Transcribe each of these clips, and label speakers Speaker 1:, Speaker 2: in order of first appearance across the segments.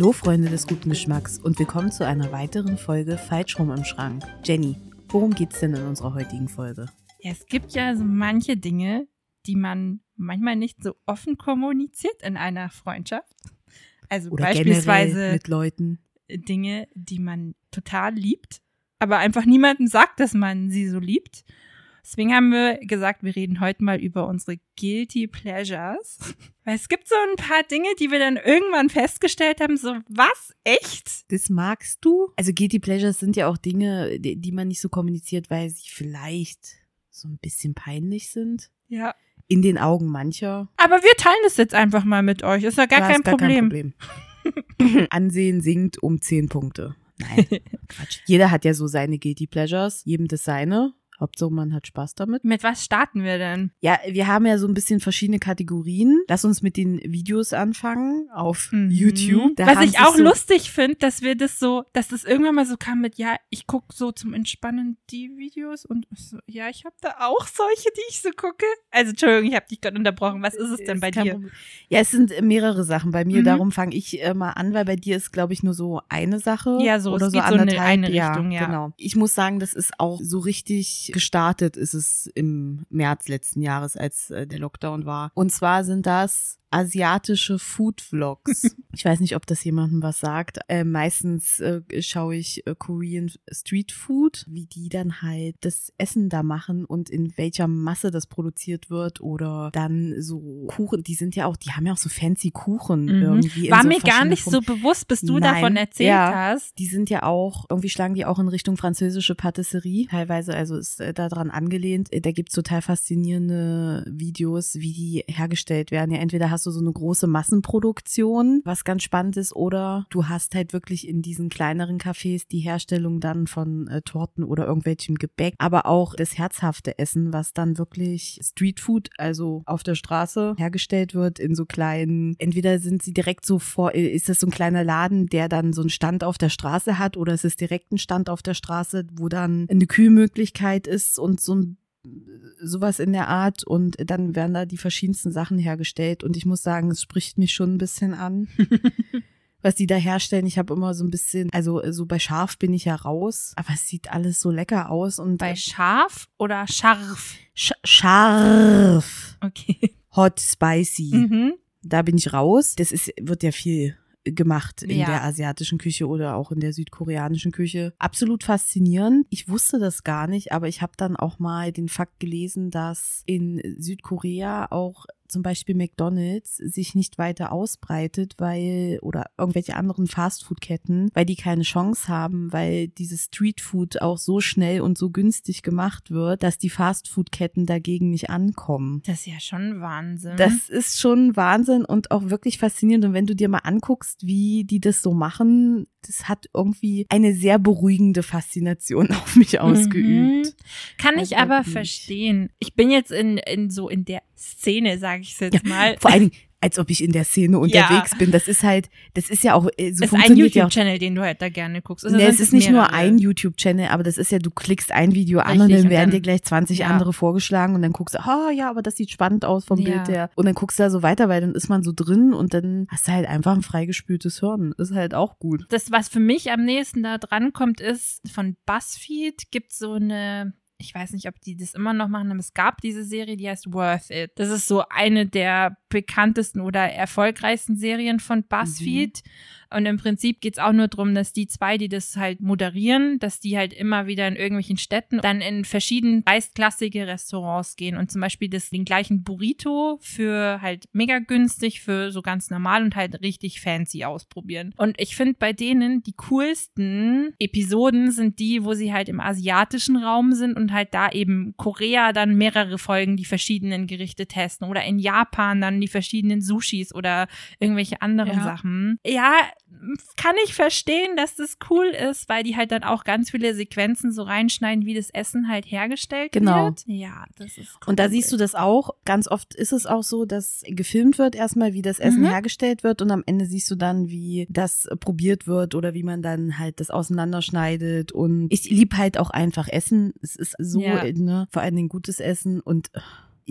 Speaker 1: Hallo Freunde des guten Geschmacks und willkommen zu einer weiteren Folge Falsch rum im Schrank. Jenny, worum geht's denn in unserer heutigen Folge?
Speaker 2: Ja, es gibt ja so manche Dinge, die man manchmal nicht so offen kommuniziert in einer Freundschaft. Also
Speaker 1: Oder
Speaker 2: beispielsweise
Speaker 1: mit Leuten.
Speaker 2: Dinge, die man total liebt, aber einfach niemandem sagt, dass man sie so liebt. Deswegen haben wir gesagt, wir reden heute mal über unsere Guilty Pleasures. Weil es gibt so ein paar Dinge, die wir dann irgendwann festgestellt haben, so was? Echt?
Speaker 1: Das magst du? Also Guilty Pleasures sind ja auch Dinge, die, die man nicht so kommuniziert, weil sie vielleicht so ein bisschen peinlich sind.
Speaker 2: Ja.
Speaker 1: In den Augen mancher.
Speaker 2: Aber wir teilen das jetzt einfach mal mit euch. Ist ja gar, kein,
Speaker 1: ist gar
Speaker 2: Problem.
Speaker 1: kein Problem. Ansehen sinkt um 10 Punkte. Nein, Quatsch. Jeder hat ja so seine Guilty Pleasures, jedem das seine. Hauptsache, man hat Spaß damit.
Speaker 2: Mit was starten wir denn?
Speaker 1: Ja, wir haben ja so ein bisschen verschiedene Kategorien. Lass uns mit den Videos anfangen auf
Speaker 2: Mhm.
Speaker 1: YouTube. Da
Speaker 2: Was ich auch
Speaker 1: so,
Speaker 2: lustig finde, dass wir das so, dass das irgendwann mal so kam mit, ja, ich gucke so zum Entspannen die Videos und so, ja, ich habe da auch solche, die ich so gucke. Also Entschuldigung, ich habe dich gerade unterbrochen. Was ist es denn bei
Speaker 1: Ist kein
Speaker 2: dir?
Speaker 1: Problem. Ja, es sind mehrere Sachen bei mir.
Speaker 2: Mhm.
Speaker 1: Darum fange ich äh, mal an, weil bei dir ist, glaube ich, nur so eine Sache.
Speaker 2: Ja, so,
Speaker 1: oder
Speaker 2: es
Speaker 1: so
Speaker 2: geht so in
Speaker 1: anderthalb.
Speaker 2: eine Richtung, ja.
Speaker 1: Genau. Ich muss sagen, das ist auch so richtig gestartet, ist es im März letzten Jahres, als äh, der Lockdown war. Und zwar sind das asiatische Food-Vlogs. ich weiß nicht, ob das jemandem was sagt. Äh, meistens äh, schaue ich äh, Korean Street Food, wie die dann halt das Essen da machen und in welcher Masse das produziert wird oder dann so Kuchen, die sind ja auch, die haben ja auch so fancy Kuchen
Speaker 2: Mhm.
Speaker 1: irgendwie.
Speaker 2: War
Speaker 1: so
Speaker 2: mir gar nicht
Speaker 1: Formen.
Speaker 2: so bewusst, bis du
Speaker 1: Nein,
Speaker 2: davon erzählt
Speaker 1: ja.
Speaker 2: hast.
Speaker 1: Die sind ja auch, irgendwie schlagen die auch in Richtung französische Patisserie. Teilweise, also ist äh, daran angelehnt. Äh, Da gibt's total faszinierende Videos, wie die hergestellt werden. Ja, entweder hast du so eine große Massenproduktion, was ganz spannend ist, oder du hast halt wirklich in diesen kleineren Cafés die Herstellung dann von äh, Torten oder irgendwelchem Gebäck, aber auch das herzhafte Essen, was dann wirklich Streetfood, also auf der Straße hergestellt wird in so kleinen, entweder sind sie direkt so vor, äh, ist das so ein kleiner Laden, der dann so einen Stand auf der Straße hat oder ist es direkt ein Stand auf der Straße, wo dann eine Kühlmöglichkeit ist und so ein sowas in der Art und dann werden da die verschiedensten Sachen hergestellt und ich muss sagen, es spricht mich schon ein bisschen an. Was die da herstellen, ich habe immer so ein bisschen, also so bei Schaf bin ich ja raus, aber es sieht alles so lecker aus und
Speaker 2: Bei scharf oder scharf?
Speaker 1: Sch scharf,
Speaker 2: Okay.
Speaker 1: hot, spicy.
Speaker 2: Mhm.
Speaker 1: Da bin ich raus. Das ist, wird ja viel gemacht in
Speaker 2: Ja.
Speaker 1: der asiatischen Küche oder auch in der südkoreanischen Küche. Absolut faszinierend. Ich wusste das gar nicht, aber ich habe dann auch mal den Fakt gelesen, dass in Südkorea auch zum Beispiel McDonald's sich nicht weiter ausbreitet, weil, oder irgendwelche anderen Fastfood-Ketten, weil die keine Chance haben, weil dieses Streetfood auch so schnell und so günstig gemacht wird, dass die Fastfood-Ketten dagegen nicht ankommen.
Speaker 2: Das ist ja schon Wahnsinn.
Speaker 1: Das ist schon Wahnsinn und auch wirklich faszinierend. Und wenn du dir mal anguckst, wie die das so machen, das hat irgendwie eine sehr beruhigende Faszination auf mich ausgeübt.
Speaker 2: Mhm. Kann ich
Speaker 1: Also
Speaker 2: aber verstehen. Ich bin jetzt in, in so in der Szene, sage ich jetzt mal.
Speaker 1: Vor allen Dingen, als ob ich in der Szene unterwegs bin. Das ist halt, das ist ja auch, äh, so
Speaker 2: ist ein
Speaker 1: funktioniert ja.
Speaker 2: YouTube-Channel, den du halt da gerne guckst. Oder
Speaker 1: Nee, es ist nicht nur ein YouTube-Channel, aber das ist ja, du klickst ein Video an und
Speaker 2: Richtig,
Speaker 1: dann
Speaker 2: und
Speaker 1: werden
Speaker 2: dann-
Speaker 1: dir gleich 20
Speaker 2: ja.
Speaker 1: andere vorgeschlagen und dann guckst du, ah ja, aber das sieht spannend aus vom
Speaker 2: Ja.
Speaker 1: Bild her. Und dann guckst du da so weiter, weil dann ist man so drin und dann hast du halt einfach ein freigespültes Hirn. Ist halt auch gut.
Speaker 2: Das, was für mich am nächsten da dran kommt, ist von BuzzFeed gibt so eine, ich weiß nicht, ob die das immer noch machen, aber es gab diese Serie, die heißt Worth It. Das ist so eine der bekanntesten oder erfolgreichsten Serien von BuzzFeed. Und im Prinzip geht's auch nur drum, dass die zwei, die das halt moderieren, dass die halt immer wieder in irgendwelchen Städten dann in verschiedenen preisklassige Restaurants gehen und zum Beispiel das, den gleichen Burrito für halt mega günstig, für so ganz normal und halt richtig fancy ausprobieren. Und ich finde bei denen die coolsten Episoden sind die, wo sie halt im asiatischen Raum sind und halt da eben Korea dann mehrere Folgen die verschiedenen Gerichte testen oder in Japan dann die verschiedenen Sushis oder irgendwelche anderen
Speaker 1: Ja.
Speaker 2: Sachen. Ja, kann ich verstehen, dass das cool ist, weil die halt dann auch ganz viele Sequenzen so reinschneiden, wie das Essen halt hergestellt
Speaker 1: Genau.
Speaker 2: wird. Ja, das ist cool.
Speaker 1: Und da siehst du das auch. Ganz oft ist es auch so, dass gefilmt wird erstmal, wie das Essen
Speaker 2: Mhm.
Speaker 1: hergestellt wird und am Ende siehst du dann, wie das probiert wird oder wie man dann halt das auseinanderschneidet. Und ich lieb halt auch einfach Essen. Es ist so,
Speaker 2: Ja.
Speaker 1: ne, vor allen Dingen gutes Essen und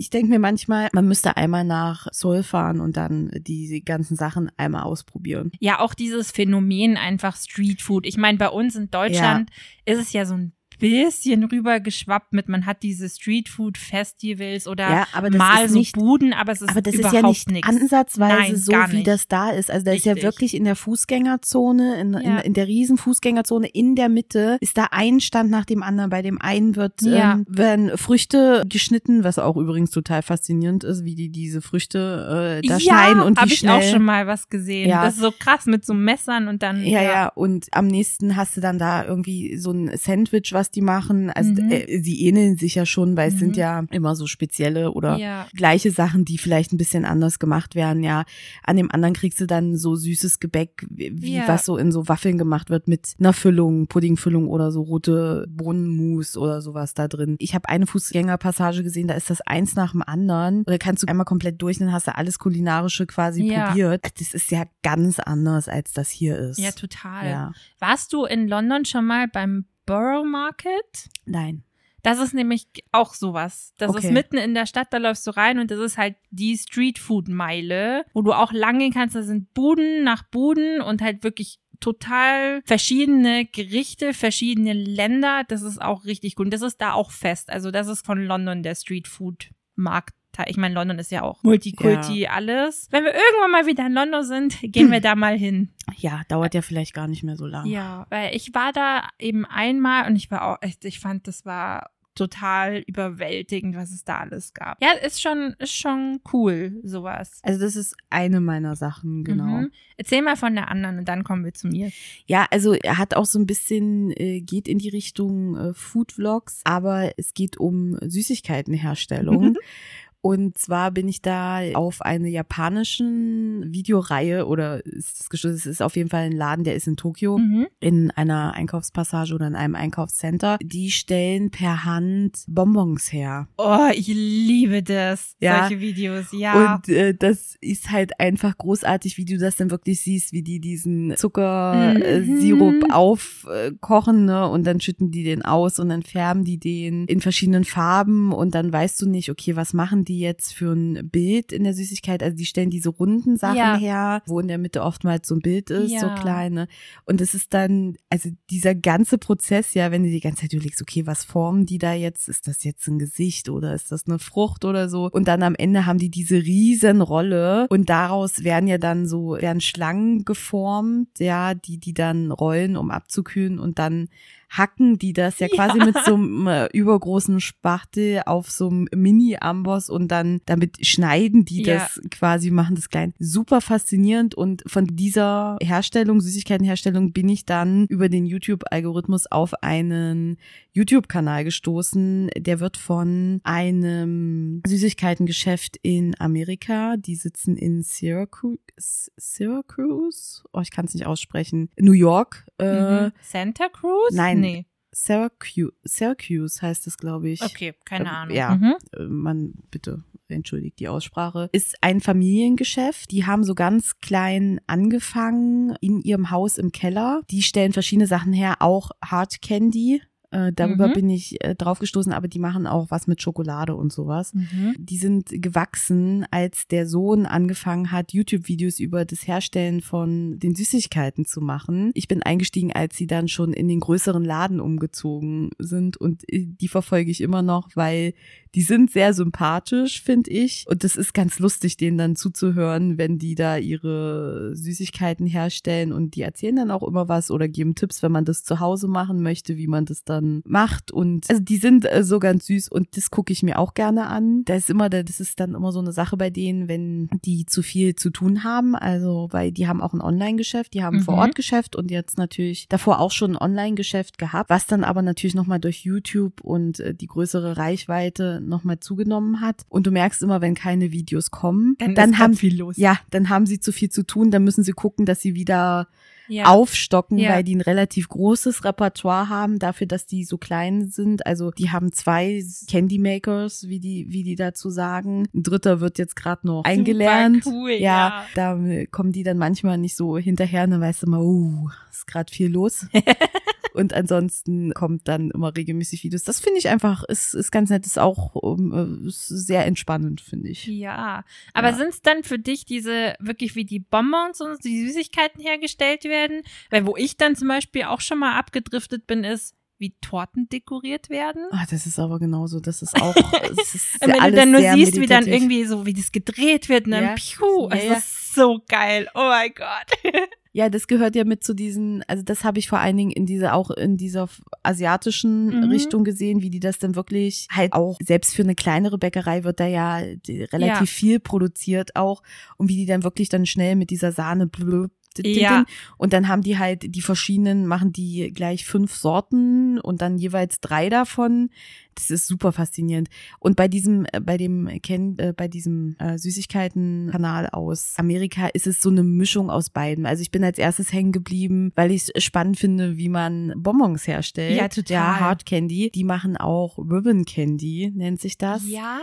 Speaker 1: ich denke mir manchmal, man müsste einmal nach Seoul fahren und dann die ganzen Sachen einmal ausprobieren.
Speaker 2: Ja, auch dieses Phänomen einfach Streetfood. Ich meine, bei uns in Deutschland ja. ist es ja so ein bisschen rübergeschwappt mit, man hat diese Streetfood-Festivals oder
Speaker 1: ja,
Speaker 2: mal so
Speaker 1: nicht,
Speaker 2: Buden, aber es ist
Speaker 1: aber das
Speaker 2: überhaupt
Speaker 1: ist ja nicht
Speaker 2: nichts.
Speaker 1: ansatzweise
Speaker 2: Nein,
Speaker 1: so, wie das da ist. Also da ist ja wirklich in der Fußgängerzone, in,
Speaker 2: Ja.
Speaker 1: in, in der riesen Fußgängerzone in der Mitte ist da ein Stand nach dem anderen. Bei dem einen wird
Speaker 2: Ja.
Speaker 1: ähm, werden Früchte geschnitten, was auch übrigens total faszinierend ist, wie die diese Früchte äh, da
Speaker 2: ja,
Speaker 1: schneiden und
Speaker 2: hab
Speaker 1: wie
Speaker 2: ich
Speaker 1: schnell.
Speaker 2: auch schon mal was gesehen.
Speaker 1: Ja.
Speaker 2: Das ist so krass mit so Messern und dann
Speaker 1: Ja, ja, und am nächsten hast du dann da irgendwie so ein Sandwich, was die machen. Also
Speaker 2: Mhm.
Speaker 1: äh, sie ähneln sich ja schon, weil es
Speaker 2: Mhm.
Speaker 1: sind ja immer so spezielle oder
Speaker 2: Ja.
Speaker 1: gleiche Sachen, die vielleicht ein bisschen anders gemacht werden. Ja, an dem anderen kriegst du dann so süßes Gebäck, wie wie
Speaker 2: Ja.
Speaker 1: was so in so Waffeln gemacht wird mit einer Füllung, Puddingfüllung oder so rote Bohnenmus oder sowas da drin. Ich habe eine Fußgängerpassage gesehen, da ist das eins nach dem anderen. Oder kannst du einmal komplett durch, dann hast du alles kulinarische quasi
Speaker 2: Ja.
Speaker 1: probiert. Das ist ja ganz anders, als das hier ist.
Speaker 2: Ja, total.
Speaker 1: Ja.
Speaker 2: Warst du in London schon mal beim Borough Market?
Speaker 1: Nein.
Speaker 2: Das ist nämlich auch sowas. Das
Speaker 1: Okay.
Speaker 2: ist mitten in der Stadt, da läufst du rein und das ist halt die Streetfood-Meile, wo du auch lang gehen kannst. Da sind Buden nach Buden und halt wirklich total verschiedene Gerichte, verschiedene Länder. Das ist auch richtig gut. Und das ist da auch fest. Also das ist von London der Streetfood-Markt. Ich meine, London ist ja auch Multikulti, alles. Wenn wir irgendwann mal wieder in London sind, gehen wir da mal hin.
Speaker 1: Ja, dauert ja vielleicht gar nicht mehr so lange.
Speaker 2: Ja, weil ich war da eben einmal und ich war auch echt, ich fand, das war total überwältigend, was es da alles gab. Ja, ist schon, ist schon cool, sowas.
Speaker 1: Also das ist eine meiner Sachen, genau.
Speaker 2: Mhm. Erzähl mal von der anderen und dann kommen wir zu mir.
Speaker 1: Ja, also er hat auch so ein bisschen, äh, geht in die Richtung äh, Food-Vlogs, aber es geht um Süßigkeitenherstellung. Und zwar bin ich da auf eine japanischen Videoreihe oder ist das gestoßen, es ist auf jeden Fall ein Laden, der ist in Tokio.
Speaker 2: Mhm.
Speaker 1: in einer Einkaufspassage oder in einem Einkaufscenter. Die stellen per Hand Bonbons her.
Speaker 2: Oh, ich liebe das,
Speaker 1: Ja.
Speaker 2: solche Videos, ja.
Speaker 1: Und äh, das ist halt einfach großartig, wie du das dann wirklich siehst, wie die diesen
Speaker 2: Mhm.
Speaker 1: Zuckersirup aufkochen, ne? Und dann schütten die den aus und dann färben die den in verschiedenen Farben und dann weißt du nicht, okay, was machen die jetzt für ein Bild in der Süßigkeit? Also die stellen diese runden Sachen
Speaker 2: Ja.
Speaker 1: her, wo in der Mitte oftmals so ein Bild ist, so
Speaker 2: Ja.
Speaker 1: kleine. Und es ist dann, also dieser ganze Prozess, ja, wenn du die ganze Zeit überlegst, okay, was formen die da jetzt? Ist das jetzt ein Gesicht oder ist das eine Frucht oder so? Und dann am Ende haben die diese riesen Rolle und daraus werden ja dann so, werden Schlangen geformt, ja, die, die dann rollen, um abzukühlen und dann hacken die das ja quasi
Speaker 2: Ja.
Speaker 1: mit so einem äh, übergroßen Spachtel auf so einem Mini-Amboss und dann damit schneiden die
Speaker 2: Ja.
Speaker 1: das quasi, machen das klein. Super faszinierend und von dieser Herstellung, Süßigkeitenherstellung bin ich dann über den YouTube-Algorithmus auf einen YouTube-Kanal gestoßen. Der wird von einem Süßigkeitengeschäft in Amerika, die sitzen in Syracuse, Syracuse? Oh, ich kann es nicht aussprechen. New York. Äh,
Speaker 2: Mhm. Santa Cruz?
Speaker 1: nein.
Speaker 2: Nee.
Speaker 1: Syracuse, Syracuse heißt es, glaube ich.
Speaker 2: Okay, keine
Speaker 1: Ähm,
Speaker 2: Ahnung.
Speaker 1: ja.
Speaker 2: Mhm.
Speaker 1: Äh, man bitte entschuldigt die Aussprache, ist ein Familiengeschäft. Die haben so ganz klein angefangen in ihrem Haus im Keller. Die stellen verschiedene Sachen her, auch Hard Candy. Äh, darüber
Speaker 2: Mhm.
Speaker 1: bin ich äh, drauf gestoßen, aber die machen auch was mit Schokolade und sowas.
Speaker 2: Mhm.
Speaker 1: Die sind gewachsen, als der Sohn angefangen hat, YouTube-Videos über das Herstellen von den Süßigkeiten zu machen. Ich bin eingestiegen, als sie dann schon in den größeren Laden umgezogen sind und äh, die verfolge ich immer noch, weil die sind sehr sympathisch, finde ich. Und das ist ganz lustig, denen dann zuzuhören, wenn die da ihre Süßigkeiten herstellen und die erzählen dann auch immer was oder geben Tipps, wenn man das zu Hause machen möchte, wie man das dann macht. Und also die sind äh, so ganz süß und das gucke ich mir auch gerne an. Da ist immer, das ist dann immer so eine Sache bei denen, wenn die zu viel zu tun haben. Also, weil die haben auch ein Online-Geschäft, die haben
Speaker 2: Mhm.
Speaker 1: Vor-Ort-Geschäft und jetzt natürlich davor auch schon ein Online-Geschäft gehabt, was dann aber natürlich nochmal durch YouTube und äh, die größere Reichweite nochmal zugenommen hat. Und du merkst immer, wenn keine Videos kommen,
Speaker 2: Dann,
Speaker 1: dann haben
Speaker 2: viel los.
Speaker 1: ja, dann haben sie zu viel zu tun, dann müssen sie gucken, dass sie wieder
Speaker 2: Ja.
Speaker 1: aufstocken,
Speaker 2: Ja.
Speaker 1: weil die ein relativ großes Repertoire haben, dafür, dass die so klein sind. Also die haben zwei Candy Makers, wie die, wie die dazu sagen. Ein dritter wird jetzt gerade noch eingelernt.
Speaker 2: Super cool,
Speaker 1: ja,
Speaker 2: ja.
Speaker 1: da kommen die dann manchmal nicht so hinterher, dann weißt du mal, uh, ist gerade viel los. Und ansonsten kommt dann immer regelmäßig Videos. Das finde ich einfach, ist, ist ganz nett, ist auch um, ist sehr entspannend, finde ich.
Speaker 2: Ja, aber
Speaker 1: Ja.
Speaker 2: sind es dann für dich diese wirklich wie die Bonbons und die Süßigkeiten hergestellt werden? Weil wo ich dann zum Beispiel auch schon mal abgedriftet bin, ist, wie Torten dekoriert werden.
Speaker 1: Ah, das ist aber genauso, das ist auch, das ist
Speaker 2: Und wenn du dann nur siehst, wie dann
Speaker 1: meditativ.
Speaker 2: irgendwie so, wie das gedreht wird und dann
Speaker 1: Ja.
Speaker 2: piu,
Speaker 1: Ja,
Speaker 2: es
Speaker 1: ja.
Speaker 2: ist so geil. Oh mein Gott.
Speaker 1: Ja, das gehört ja mit zu diesen, also das habe ich vor allen Dingen in dieser, auch in dieser asiatischen
Speaker 2: Mhm.
Speaker 1: Richtung gesehen, wie die das dann wirklich halt auch, selbst für eine kleinere Bäckerei wird da ja relativ
Speaker 2: Ja.
Speaker 1: viel produziert auch und wie die dann wirklich dann schnell mit dieser Sahne blub,
Speaker 2: Ja.
Speaker 1: und dann haben die halt die verschiedenen, machen die gleich fünf Sorten und dann jeweils drei davon. Das ist super faszinierend. Und bei diesem, äh, bei dem Ken, äh, bei diesem äh, Süßigkeiten-Kanal aus Amerika ist es so eine Mischung aus beiden. Also ich bin als erstes hängen geblieben, weil ich es spannend finde, wie man Bonbons herstellt.
Speaker 2: Ja, total.
Speaker 1: Ja, Hard Candy. Die machen auch Ribbon Candy, nennt sich das.
Speaker 2: Ja.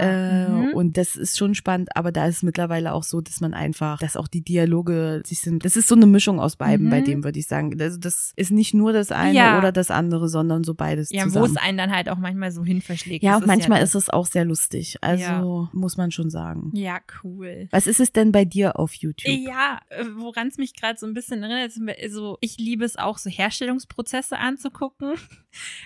Speaker 1: Äh,
Speaker 2: Mhm.
Speaker 1: Und das ist schon spannend, aber da ist es mittlerweile auch so, dass man einfach, dass auch die Dialoge sich sind. Das ist so eine Mischung aus beiden,
Speaker 2: Mhm.
Speaker 1: bei dem würde ich sagen. Also das ist nicht nur das eine
Speaker 2: Ja.
Speaker 1: oder das andere, sondern so beides
Speaker 2: ja, wo es einen dann halt auch manchmal so hin verschlägt.
Speaker 1: ja,
Speaker 2: Das
Speaker 1: und manchmal
Speaker 2: ja
Speaker 1: ist es auch sehr lustig. Also
Speaker 2: Ja.
Speaker 1: muss man schon sagen.
Speaker 2: Ja, cool.
Speaker 1: Was ist es denn bei dir auf YouTube?
Speaker 2: Ja, äh, woran es mich gerade so ein bisschen erinnert, ist, also ich liebe es auch, so Herstellungsprozesse anzugucken.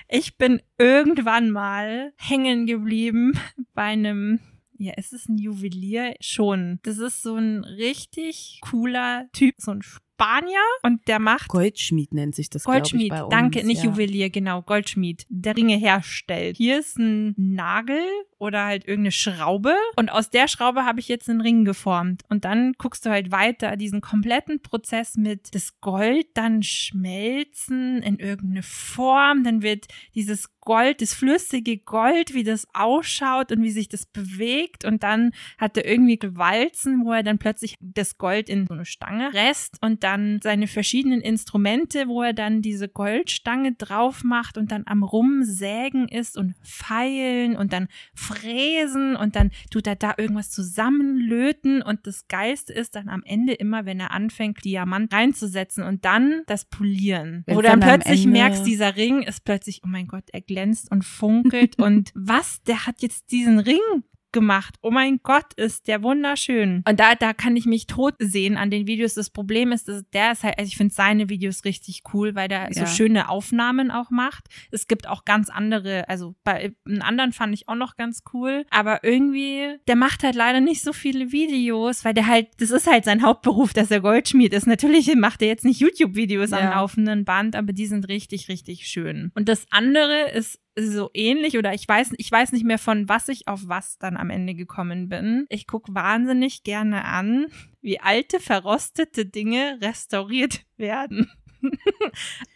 Speaker 2: Ich bin irgendwann mal hängen geblieben bei einem, ja, ist es ein Juwelier? Schon. Das ist so ein richtig cooler Typ, so ein Spanier und der macht
Speaker 1: Goldschmied nennt sich das, ich,
Speaker 2: Goldschmied,
Speaker 1: uns.
Speaker 2: danke, nicht
Speaker 1: ja.
Speaker 2: Juwelier, genau, Goldschmied, der Ringe herstellt. Hier ist ein Nagel oder halt irgendeine Schraube und aus der Schraube habe ich jetzt einen Ring geformt und dann guckst du halt weiter diesen kompletten Prozess mit das Gold dann schmelzen in irgendeine Form, dann wird dieses Gold, das flüssige Gold, wie das ausschaut und wie sich das bewegt und dann hat er irgendwie Gewalzen, wo er dann plötzlich das Gold in so eine Stange presst und dann seine verschiedenen Instrumente, wo er dann diese Goldstange drauf macht und dann am Rumsägen ist und feilen und dann fräsen und dann tut er da irgendwas zusammenlöten und das Geiste ist dann am Ende immer, wenn er anfängt, Diamant reinzusetzen und dann das Polieren.
Speaker 1: Wenn's
Speaker 2: Wo du dann
Speaker 1: dann
Speaker 2: plötzlich merkst, dieser Ring ist plötzlich, oh mein Gott, er glänzt und funkelt und was, der hat jetzt diesen Ring gemacht. Oh mein Gott, ist der wunderschön. Und da, da kann ich mich tot sehen an den Videos. Das Problem ist, dass der ist halt, also ich finde seine Videos richtig cool, weil der so
Speaker 1: Ja.
Speaker 2: schöne Aufnahmen auch macht. Es gibt auch ganz andere, also bei einem anderen fand ich auch noch ganz cool. Aber irgendwie, der macht halt leider nicht so viele Videos, weil der halt, das ist halt sein Hauptberuf, dass er Goldschmied ist. Natürlich macht er jetzt nicht YouTube-Videos am
Speaker 1: Ja.
Speaker 2: laufenden Band, aber die sind richtig, richtig schön. Und das andere ist so ähnlich oder ich weiß, ich weiß nicht mehr von was ich auf was dann am Ende gekommen bin. Ich guck wahnsinnig gerne an, wie alte, verrostete Dinge restauriert werden.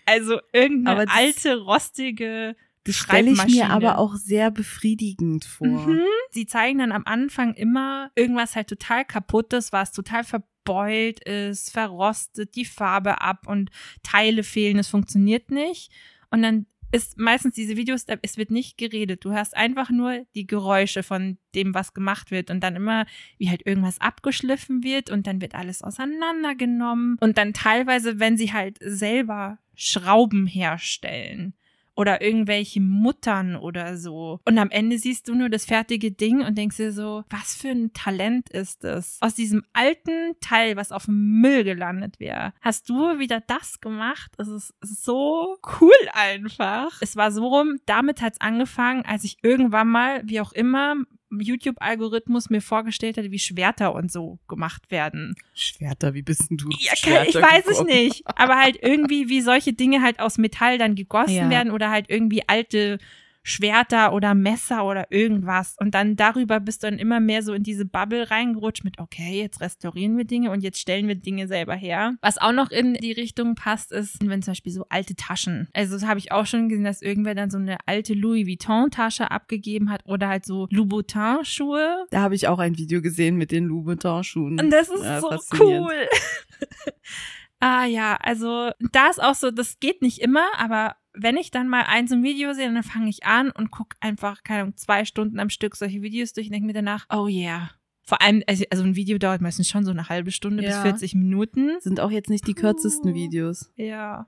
Speaker 2: also irgendeine
Speaker 1: das-
Speaker 2: alte, rostige
Speaker 1: Das stelle ich mir aber auch sehr befriedigend vor.
Speaker 2: Mhm. Sie zeigen dann am Anfang immer irgendwas halt total kaputtes, was total verbeult ist, verrostet, die Farbe ab und Teile fehlen, es funktioniert nicht. Und dann ist meistens diese Videos, es wird nicht geredet. Du hörst einfach nur die Geräusche von dem, was gemacht wird und dann immer, wie halt irgendwas abgeschliffen wird und dann wird alles auseinandergenommen und dann teilweise, wenn sie halt selber Schrauben herstellen oder irgendwelche Muttern oder so. Und am Ende siehst du nur das fertige Ding und denkst dir so, was für ein Talent ist es? Aus diesem alten Teil, was auf dem Müll gelandet wäre, hast du wieder das gemacht? Es ist so cool einfach. Es war so rum, damit hat's angefangen, als ich irgendwann mal, wie auch immer, YouTube-Algorithmus mir vorgestellt hatte, wie Schwerter und so gemacht werden.
Speaker 1: Schwerter, wie bist denn du?
Speaker 2: Ja,
Speaker 1: Schwerter
Speaker 2: ich weiß es
Speaker 1: gekommen?
Speaker 2: nicht. Aber halt irgendwie, wie solche Dinge halt aus Metall dann gegossen
Speaker 1: Ja.
Speaker 2: werden oder halt irgendwie alte Schwerter oder Messer oder irgendwas. Und dann darüber bist du dann immer mehr so in diese Bubble reingerutscht mit, okay, jetzt restaurieren wir Dinge und jetzt stellen wir Dinge selber her. Was auch noch in die Richtung passt, ist, wenn zum Beispiel so alte Taschen. Also das habe ich auch schon gesehen, dass irgendwer dann so eine alte Louis Vuitton-Tasche abgegeben hat oder halt so Louboutin-Schuhe.
Speaker 1: Da habe ich auch ein Video gesehen mit den Louboutin-Schuhen.
Speaker 2: Und das ist
Speaker 1: Ja,
Speaker 2: so cool. ah ja, also da ist auch so, das geht nicht immer, aber wenn ich dann mal ein so ein Video sehe, dann fange ich an und gucke einfach, keine Ahnung, zwei Stunden am Stück solche Videos durch und denke mir danach, oh yeah. Vor allem, also also ein Video dauert meistens schon so eine halbe Stunde bis
Speaker 1: Ja.
Speaker 2: 40 Minuten.
Speaker 1: Sind auch jetzt nicht die kürzesten. Videos.
Speaker 2: Ja.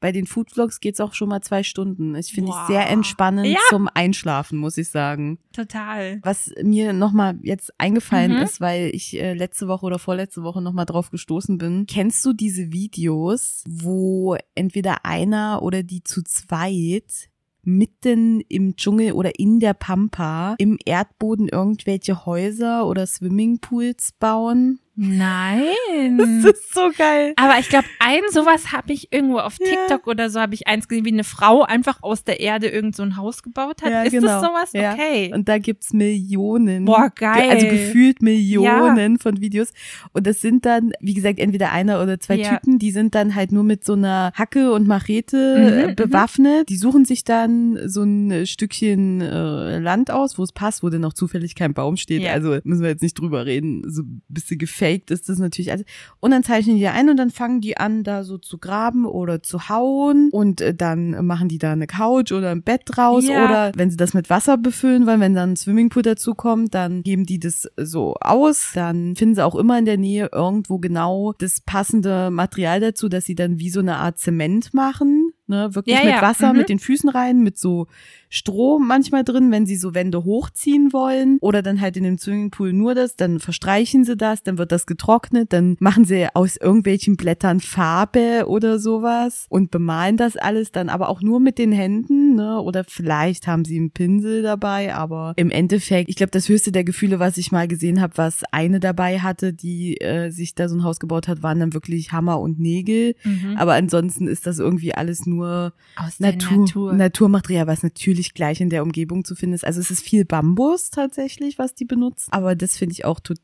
Speaker 1: Bei den Foodvlogs geht's auch schon mal zwei Stunden. Ich finde ich
Speaker 2: Wow.
Speaker 1: sehr entspannend
Speaker 2: Ja.
Speaker 1: zum Einschlafen, muss ich sagen.
Speaker 2: Total.
Speaker 1: Was mir nochmal jetzt eingefallen
Speaker 2: Mhm.
Speaker 1: ist, weil ich äh, letzte Woche oder vorletzte Woche nochmal drauf gestoßen bin. Kennst du diese Videos, wo entweder einer oder die zu zweit mitten im Dschungel oder in der Pampa im Erdboden irgendwelche Häuser oder Swimmingpools bauen?
Speaker 2: Nein.
Speaker 1: Das ist so geil.
Speaker 2: Aber ich glaube, ein sowas habe ich irgendwo auf
Speaker 1: Ja.
Speaker 2: TikTok oder so habe ich eins gesehen, wie eine Frau einfach aus der Erde irgend so ein Haus gebaut hat.
Speaker 1: Ja,
Speaker 2: ist
Speaker 1: genau.
Speaker 2: das sowas?
Speaker 1: Ja.
Speaker 2: Okay.
Speaker 1: Und da gibt's Millionen.
Speaker 2: Boah, geil.
Speaker 1: Also gefühlt Millionen von Videos. Und das sind dann, wie gesagt, entweder einer oder zwei
Speaker 2: Ja.
Speaker 1: Typen, die sind dann halt nur mit so einer Hacke und Machete
Speaker 2: Mhm,
Speaker 1: äh, bewaffnet. Die suchen sich dann so ein Stückchen äh, Land aus, wo es passt, wo dann noch zufällig kein Baum steht.
Speaker 2: Ja.
Speaker 1: Also müssen wir jetzt nicht drüber reden. So ein bisschen gefaked ist das natürlich. Also, und dann zeichnen die ein und dann fangen die an, da so zu graben oder zu hauen. Und äh, dann machen die da eine Couch oder ein Bett draus.
Speaker 2: Ja.
Speaker 1: Oder wenn sie das mit Wasser befüllen wollen, wenn dann ein Swimmingpool dazu kommt, dann geben die das so aus. Dann finden sie auch immer in der Nähe irgendwo genau das passende Material dazu, dass sie dann wie so eine Art Zement machen. Ne, wirklich
Speaker 2: Ja,
Speaker 1: mit
Speaker 2: ja,
Speaker 1: Wasser,
Speaker 2: mhm.
Speaker 1: mit den Füßen rein, mit so Stroh manchmal drin, wenn sie so Wände hochziehen wollen. Oder dann halt in dem Swimmingpool nur das, dann verstreichen sie das, dann wird das getrocknet, dann machen sie aus irgendwelchen Blättern Farbe oder sowas und bemalen das alles dann aber auch nur mit den Händen, ne? Oder vielleicht haben sie einen Pinsel dabei, aber im Endeffekt, ich glaube, das höchste der Gefühle, was ich mal gesehen habe, was eine dabei hatte, die äh, sich da so ein Haus gebaut hat, waren dann wirklich Hammer und Nägel.
Speaker 2: Mhm.
Speaker 1: Aber ansonsten ist das irgendwie alles nur
Speaker 2: Aus der
Speaker 1: Natur,
Speaker 2: Natur.
Speaker 1: Naturmaterial, was natürlich gleich in der Umgebung zu finden ist. Also es ist viel Bambus tatsächlich, was die benutzen. Aber das finde ich auch total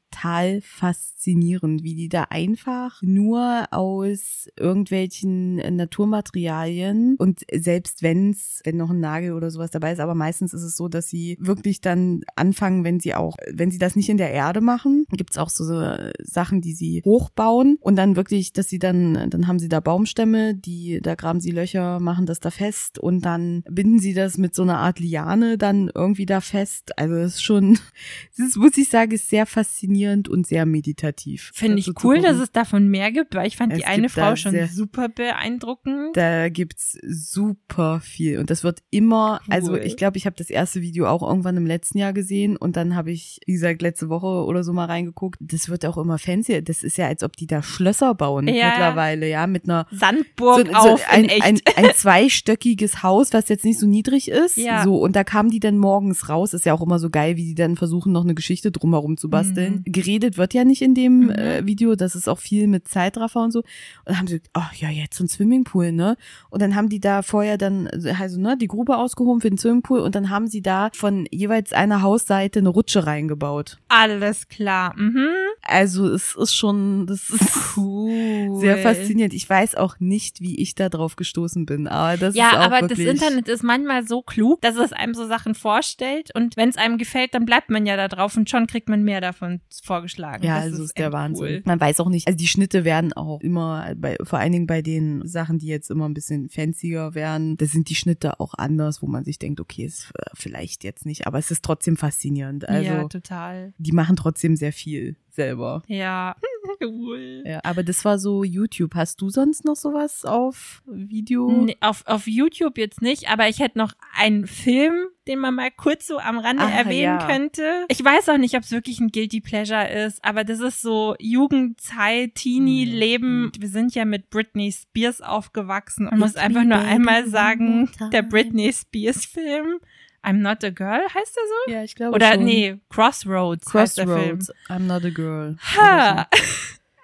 Speaker 1: faszinierend, wie die da einfach nur aus irgendwelchen äh, Naturmaterialien und selbst wenn's, wenn noch ein Nagel oder sowas dabei ist, aber meistens ist es so, dass sie wirklich dann anfangen, wenn sie auch, wenn sie das nicht in der Erde machen, gibt's auch so, so Sachen, die sie hochbauen und dann wirklich, dass sie dann, dann haben sie da Baumstämme, die, da graben sie Löcher, machen das da fest und dann binden sie das mit so einer Art Liane dann irgendwie da fest. Also das ist schon, das muss ich sagen, ist sehr faszinierend und sehr meditativ.
Speaker 2: Finde ich
Speaker 1: dazu zu
Speaker 2: cool, dass es davon mehr gibt, weil ich fand
Speaker 1: Es
Speaker 2: die eine Frau schon
Speaker 1: sehr-
Speaker 2: super beeindruckend.
Speaker 1: Da gibt's super viel und das wird immer, also
Speaker 2: Cool.
Speaker 1: ich glaube, ich habe das erste Video auch irgendwann im letzten Jahr gesehen und dann habe ich, wie gesagt, letzte Woche oder so mal reingeguckt. Das wird auch immer fancy. Das ist ja, als ob die da Schlösser bauen
Speaker 2: Ja.
Speaker 1: mittlerweile, ja, mit einer
Speaker 2: Sandburg
Speaker 1: so,
Speaker 2: auf
Speaker 1: so ein,
Speaker 2: in echt.
Speaker 1: ein, ein zweistöckiges Haus, was jetzt nicht so niedrig ist.
Speaker 2: Ja.
Speaker 1: So, und da kamen die dann morgens raus. Ist ja auch immer so geil, wie die dann versuchen, noch eine Geschichte drumherum zu basteln. Geredet wird ja nicht in dem
Speaker 2: Mhm.
Speaker 1: äh, Video. Das ist auch viel mit Zeitraffer und so. Und dann haben sie gesagt, ach ja, jetzt so ein Swimmingpool, ne? Und dann haben die da vorher dann, also, ne, die Grube ausgehoben für den Swimmingpool und dann haben sie da von jeweils einer Hausseite eine Rutsche reingebaut.
Speaker 2: Alles klar. Mhm.
Speaker 1: Also es ist schon, das ist
Speaker 2: Cool.
Speaker 1: sehr faszinierend. Ich weiß auch nicht, wie ich da drauf gestoßen bin, aber das
Speaker 2: Ja,
Speaker 1: ist auch
Speaker 2: aber
Speaker 1: wirklich,
Speaker 2: das Internet ist manchmal so klug, dass es einem so Sachen vorstellt und wenn es einem gefällt, dann bleibt man ja da drauf und schon kriegt man mehr davon vorgeschlagen.
Speaker 1: Ja,
Speaker 2: das
Speaker 1: also ist der
Speaker 2: echt
Speaker 1: Wahnsinn.
Speaker 2: Cool.
Speaker 1: Man weiß auch nicht, also die Schnitte werden auch immer, bei, vor allen Dingen bei den Sachen, die jetzt immer ein bisschen fancier werden, da sind die Schnitte auch anders, wo man sich denkt, okay, ist äh, vielleicht jetzt nicht, aber es ist trotzdem faszinierend. Also
Speaker 2: ja, total.
Speaker 1: die machen trotzdem sehr viel selber.
Speaker 2: Ja, cool.
Speaker 1: Ja, aber das war so YouTube. Hast du sonst noch sowas auf Video?
Speaker 2: Nee, auf, auf YouTube jetzt nicht, aber ich hätte noch einen Film, den man mal kurz so am Rande
Speaker 1: Ah,
Speaker 2: erwähnen
Speaker 1: ja.
Speaker 2: könnte. Ich weiß auch nicht, ob es wirklich ein Guilty Pleasure ist, aber das ist so Jugendzeit, Teenie-Leben.
Speaker 1: Mhm.
Speaker 2: Wir sind ja mit Britney Spears aufgewachsen und muss einfach nur einmal sagen, der Britney Spears-Film, I'm Not a Girl, heißt der so?
Speaker 1: Ja, ich glaube
Speaker 2: Oder
Speaker 1: schon.
Speaker 2: nee, Crossroads.
Speaker 1: Crossroads. I'm not a girl.
Speaker 2: Ha!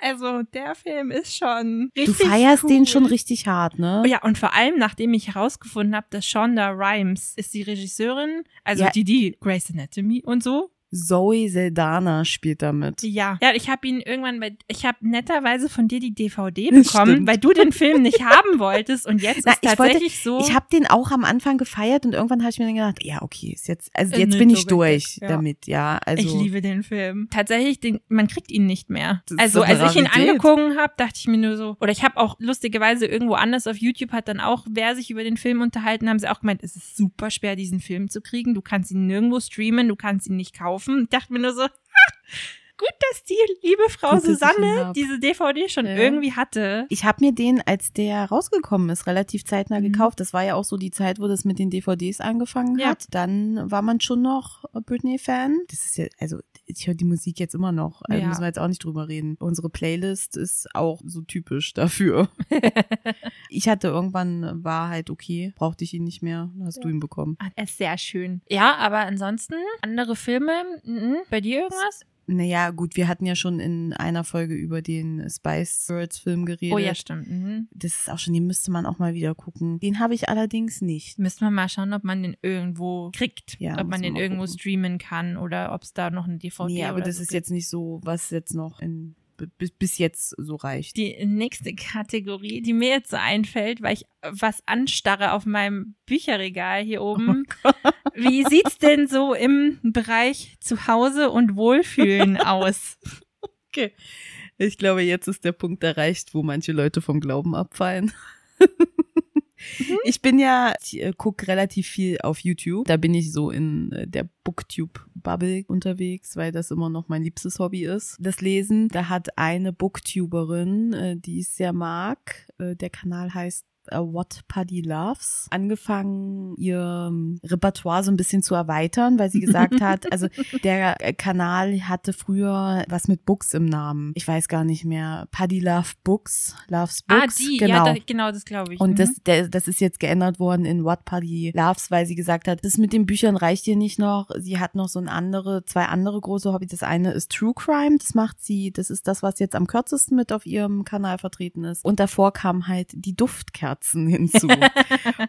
Speaker 2: Also der Film ist schon
Speaker 1: Du
Speaker 2: richtig
Speaker 1: feierst
Speaker 2: cool.
Speaker 1: den schon richtig hart, ne?
Speaker 2: Oh ja, und vor allem, nachdem ich herausgefunden habe, dass Shonda Rhimes ist die Regisseurin, also
Speaker 1: Ja.
Speaker 2: die, die Grey's Anatomy und so.
Speaker 1: Zoe Saldana spielt damit.
Speaker 2: Ja. Ja, ich habe ihn irgendwann bei, ich habe netterweise von dir die DVD bekommen, weil du den Film nicht haben wolltest und jetzt
Speaker 1: Na,
Speaker 2: ist
Speaker 1: ich wollte-
Speaker 2: tatsächlich so.
Speaker 1: Ich habe den auch am Anfang gefeiert und irgendwann habe ich mir dann gedacht, ja, okay, ist jetzt, also
Speaker 2: Äh,
Speaker 1: jetzt bin ich durch
Speaker 2: ja.
Speaker 1: damit, ja. Also
Speaker 2: ich liebe den Film. Tatsächlich, den, man kriegt ihn nicht mehr. Also als ich ihn angeguckt habe, dachte ich mir nur so, oder ich habe auch lustigerweise irgendwo anders auf YouTube hat dann auch, wer sich über den Film unterhalten, haben sie auch gemeint, es ist super schwer, diesen Film zu kriegen. Du kannst ihn nirgendwo streamen, du kannst ihn nicht kaufen. Ich dachte mir nur so, Gut, dass die liebe Frau
Speaker 1: Gut,
Speaker 2: Susanne diese DVD schon
Speaker 1: Ja.
Speaker 2: irgendwie hatte.
Speaker 1: Ich habe mir den, als der rausgekommen ist, relativ zeitnah
Speaker 2: Mhm.
Speaker 1: gekauft. Das war ja auch so die Zeit, wo das mit den DVDs angefangen
Speaker 2: Ja.
Speaker 1: hat. Dann war man schon noch Britney-Fan. Das ist ja, also ich höre die Musik jetzt immer noch. Also
Speaker 2: Ja.
Speaker 1: müssen wir jetzt auch nicht drüber reden. Unsere Playlist ist auch so typisch dafür. ich hatte irgendwann, war halt okay, brauchte ich ihn nicht mehr. Hast du ihn bekommen.
Speaker 2: Er ist sehr schön. Ja, aber ansonsten andere Filme. Mhm. Bei dir irgendwas?
Speaker 1: Naja, gut, wir hatten ja schon in einer Folge über den Spice Girls Film geredet.
Speaker 2: Oh ja, stimmt. Mhm.
Speaker 1: Das ist auch schon, den müsste man auch mal wieder gucken. Den habe ich allerdings nicht.
Speaker 2: Müssen wir mal schauen, ob man den irgendwo kriegt.
Speaker 1: Ja,
Speaker 2: ob man den
Speaker 1: man
Speaker 2: irgendwo
Speaker 1: gucken.
Speaker 2: streamen kann oder ob es da noch eine DVD
Speaker 1: Nee, aber das
Speaker 2: so
Speaker 1: ist
Speaker 2: gibt.
Speaker 1: jetzt nicht so, was jetzt noch in, bis, jetzt so reicht.
Speaker 2: die nächste Kategorie, die mir jetzt so einfällt, weil ich was anstarre auf meinem Bücherregal hier oben. Wie sieht's denn so im Bereich Zuhause und Wohlfühlen aus?
Speaker 1: Okay. Ich glaube, jetzt ist der Punkt erreicht, wo manche Leute vom Glauben abfallen. Ich bin ja, ich äh, gucke relativ viel auf YouTube. Da bin ich so in äh, der Booktube-Bubble unterwegs, weil das immer noch mein liebstes Hobby ist. Das Lesen. Da hat eine Booktuberin, äh, die ich sehr mag, äh, der Kanal heißt What Paddy Loves, angefangen, ihr ähm, Repertoire so ein bisschen zu erweitern, weil sie gesagt hat, also der äh, Kanal hatte früher was mit Books im Namen. Ich weiß gar nicht mehr. Paddy Love Books, Loves Books.
Speaker 2: ah, die,
Speaker 1: genau.
Speaker 2: ja, da, genau, das glaube ich.
Speaker 1: Und
Speaker 2: Mhm.
Speaker 1: das, der, das ist jetzt geändert worden in What Paddy Loves, weil sie gesagt hat, das mit den Büchern reicht ihr nicht noch. Sie hat noch so ein andere, zwei andere große Hobbys. Das eine ist True Crime, das macht sie, das ist das, was jetzt am kürzesten mit auf ihrem Kanal vertreten ist. Und davor kamen halt die Duftkerzen hinzu.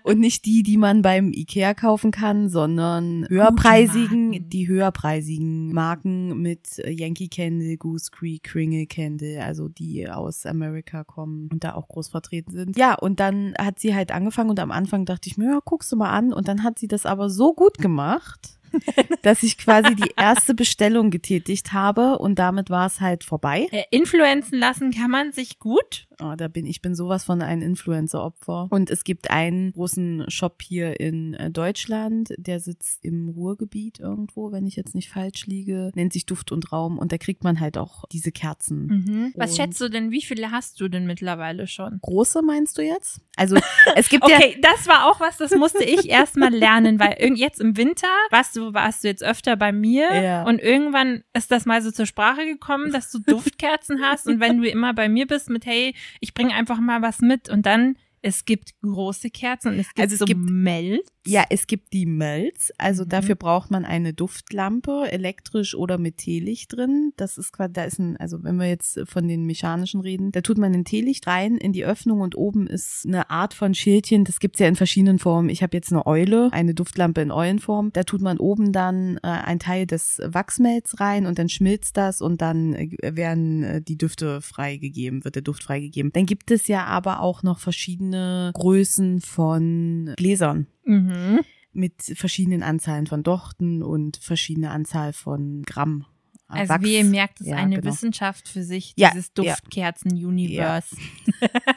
Speaker 1: Und nicht die, die man beim Ikea kaufen kann, sondern höherpreisigen, die höherpreisigen Marken mit äh, Yankee Candle, Goose Creek, Kringle Candle, also die aus Amerika kommen und da auch groß vertreten sind. Ja, und dann hat sie halt angefangen und am Anfang dachte ich mir, ja, guckst du mal an. Und dann hat sie das aber so gut gemacht, dass ich quasi die erste Bestellung getätigt habe und damit war es halt vorbei.
Speaker 2: Äh, Influenzen lassen kann man sich gut.
Speaker 1: Oh, da bin ich bin sowas von ein Influencer-Opfer. Und es gibt einen großen Shop hier in äh, Deutschland, der sitzt im Ruhrgebiet irgendwo, wenn ich jetzt nicht falsch liege, nennt sich Duft und Raum und da kriegt man halt auch diese Kerzen.
Speaker 2: Mhm. Was schätzt du denn, wie viele hast du denn mittlerweile schon?
Speaker 1: Große meinst du jetzt? Also es gibt ja
Speaker 2: Okay, das war auch was, das musste ich erstmal lernen, weil irgend jetzt im Winter warst du, warst du jetzt öfter bei mir
Speaker 1: Ja.
Speaker 2: und irgendwann ist das mal so zur Sprache gekommen, dass du Duftkerzen hast und wenn du immer bei mir bist mit, hey, ich bringe einfach mal was mit und dann es gibt große Kerzen und es gibt
Speaker 1: Also es
Speaker 2: so
Speaker 1: gibt-
Speaker 2: Melz.
Speaker 1: Ja, es gibt die Melz. Also
Speaker 2: Mhm.
Speaker 1: dafür braucht man eine Duftlampe, elektrisch oder mit Teelicht drin. Das ist quasi, da ist ein, also wenn wir jetzt von den mechanischen reden, da tut man ein Teelicht rein in die Öffnung und oben ist eine Art von Schildchen. Das gibt's ja in verschiedenen Formen. Ich habe jetzt eine Eule, eine Duftlampe in Eulenform. Da tut man oben dann äh, ein Teil des Wachsmelz rein und dann schmilzt das und dann äh, werden äh, die Düfte freigegeben, wird der Duft freigegeben. Dann gibt es ja aber auch noch verschiedene Größen von Gläsern
Speaker 2: Mhm.
Speaker 1: mit verschiedenen Anzahlen von Dochten und verschiedene Anzahl von Gramm.
Speaker 2: Also
Speaker 1: Wachs.
Speaker 2: wie ihr merkt, ist
Speaker 1: Ja,
Speaker 2: eine
Speaker 1: genau.
Speaker 2: Wissenschaft für sich,
Speaker 1: Ja,
Speaker 2: dieses
Speaker 1: ja.
Speaker 2: Duftkerzen-Universe.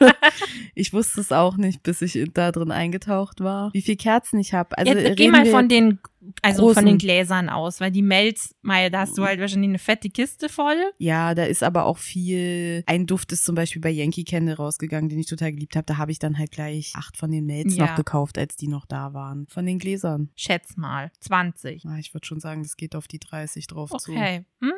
Speaker 1: Ich wusste es auch nicht, bis ich da drin eingetaucht war. Wie viel Kerzen ich habe. Also
Speaker 2: ja, geh mal von den, also
Speaker 1: großen-
Speaker 2: von den Gläsern aus, weil die Melz, Maya, da hast du halt wahrscheinlich eine fette Kiste voll.
Speaker 1: Ja, da ist aber auch viel. Ein Duft ist zum Beispiel bei Yankee Candle rausgegangen, den ich total geliebt habe. Da habe ich dann halt gleich acht von den Melz
Speaker 2: Ja.
Speaker 1: noch gekauft, als die noch da waren. Von den Gläsern.
Speaker 2: Schätz mal, 20.
Speaker 1: Ah, ich würde schon sagen, das geht auf die 30 drauf zu.
Speaker 2: Okay. Mhm.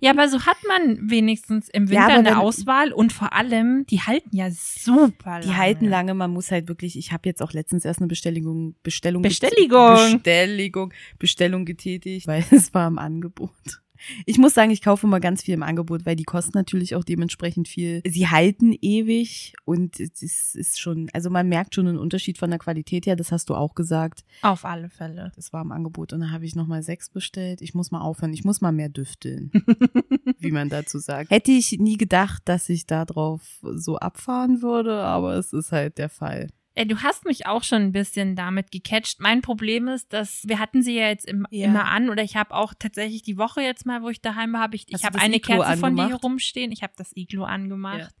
Speaker 2: Ja, aber so hat man wenigstens im Winter
Speaker 1: Ja,
Speaker 2: eine Auswahl und vor allem, die halten ja super lange.
Speaker 1: Die halten lange, man muss halt wirklich, ich habe jetzt auch letztens erst eine Bestellung, Bestellung,
Speaker 2: Bestelligung.
Speaker 1: Bestelligung, Bestellung getätigt, weil es war im Angebot. Ich muss sagen, ich kaufe immer ganz viel im Angebot, weil die kosten natürlich auch dementsprechend viel. Sie halten ewig und es ist, schon, also man merkt schon einen Unterschied von der Qualität her, das hast du auch gesagt.
Speaker 2: Auf alle Fälle.
Speaker 1: Das war im Angebot und dann habe ich nochmal sechs bestellt. Ich muss mal aufhören, ich muss mal mehr düfteln, wie man dazu sagt. Hätte ich nie gedacht, dass ich da drauf so abfahren würde, aber es ist halt der Fall.
Speaker 2: Ey, du hast mich auch schon ein bisschen damit gecatcht. Mein Problem ist, dass wir hatten sie ja jetzt im,
Speaker 1: Ja.
Speaker 2: immer an oder ich habe auch tatsächlich die Woche jetzt mal, wo ich daheim war, habe ich, ich habe eine
Speaker 1: Iglo
Speaker 2: Kerze von dir
Speaker 1: angemacht?
Speaker 2: rumstehen. Ich habe das Iglo angemacht.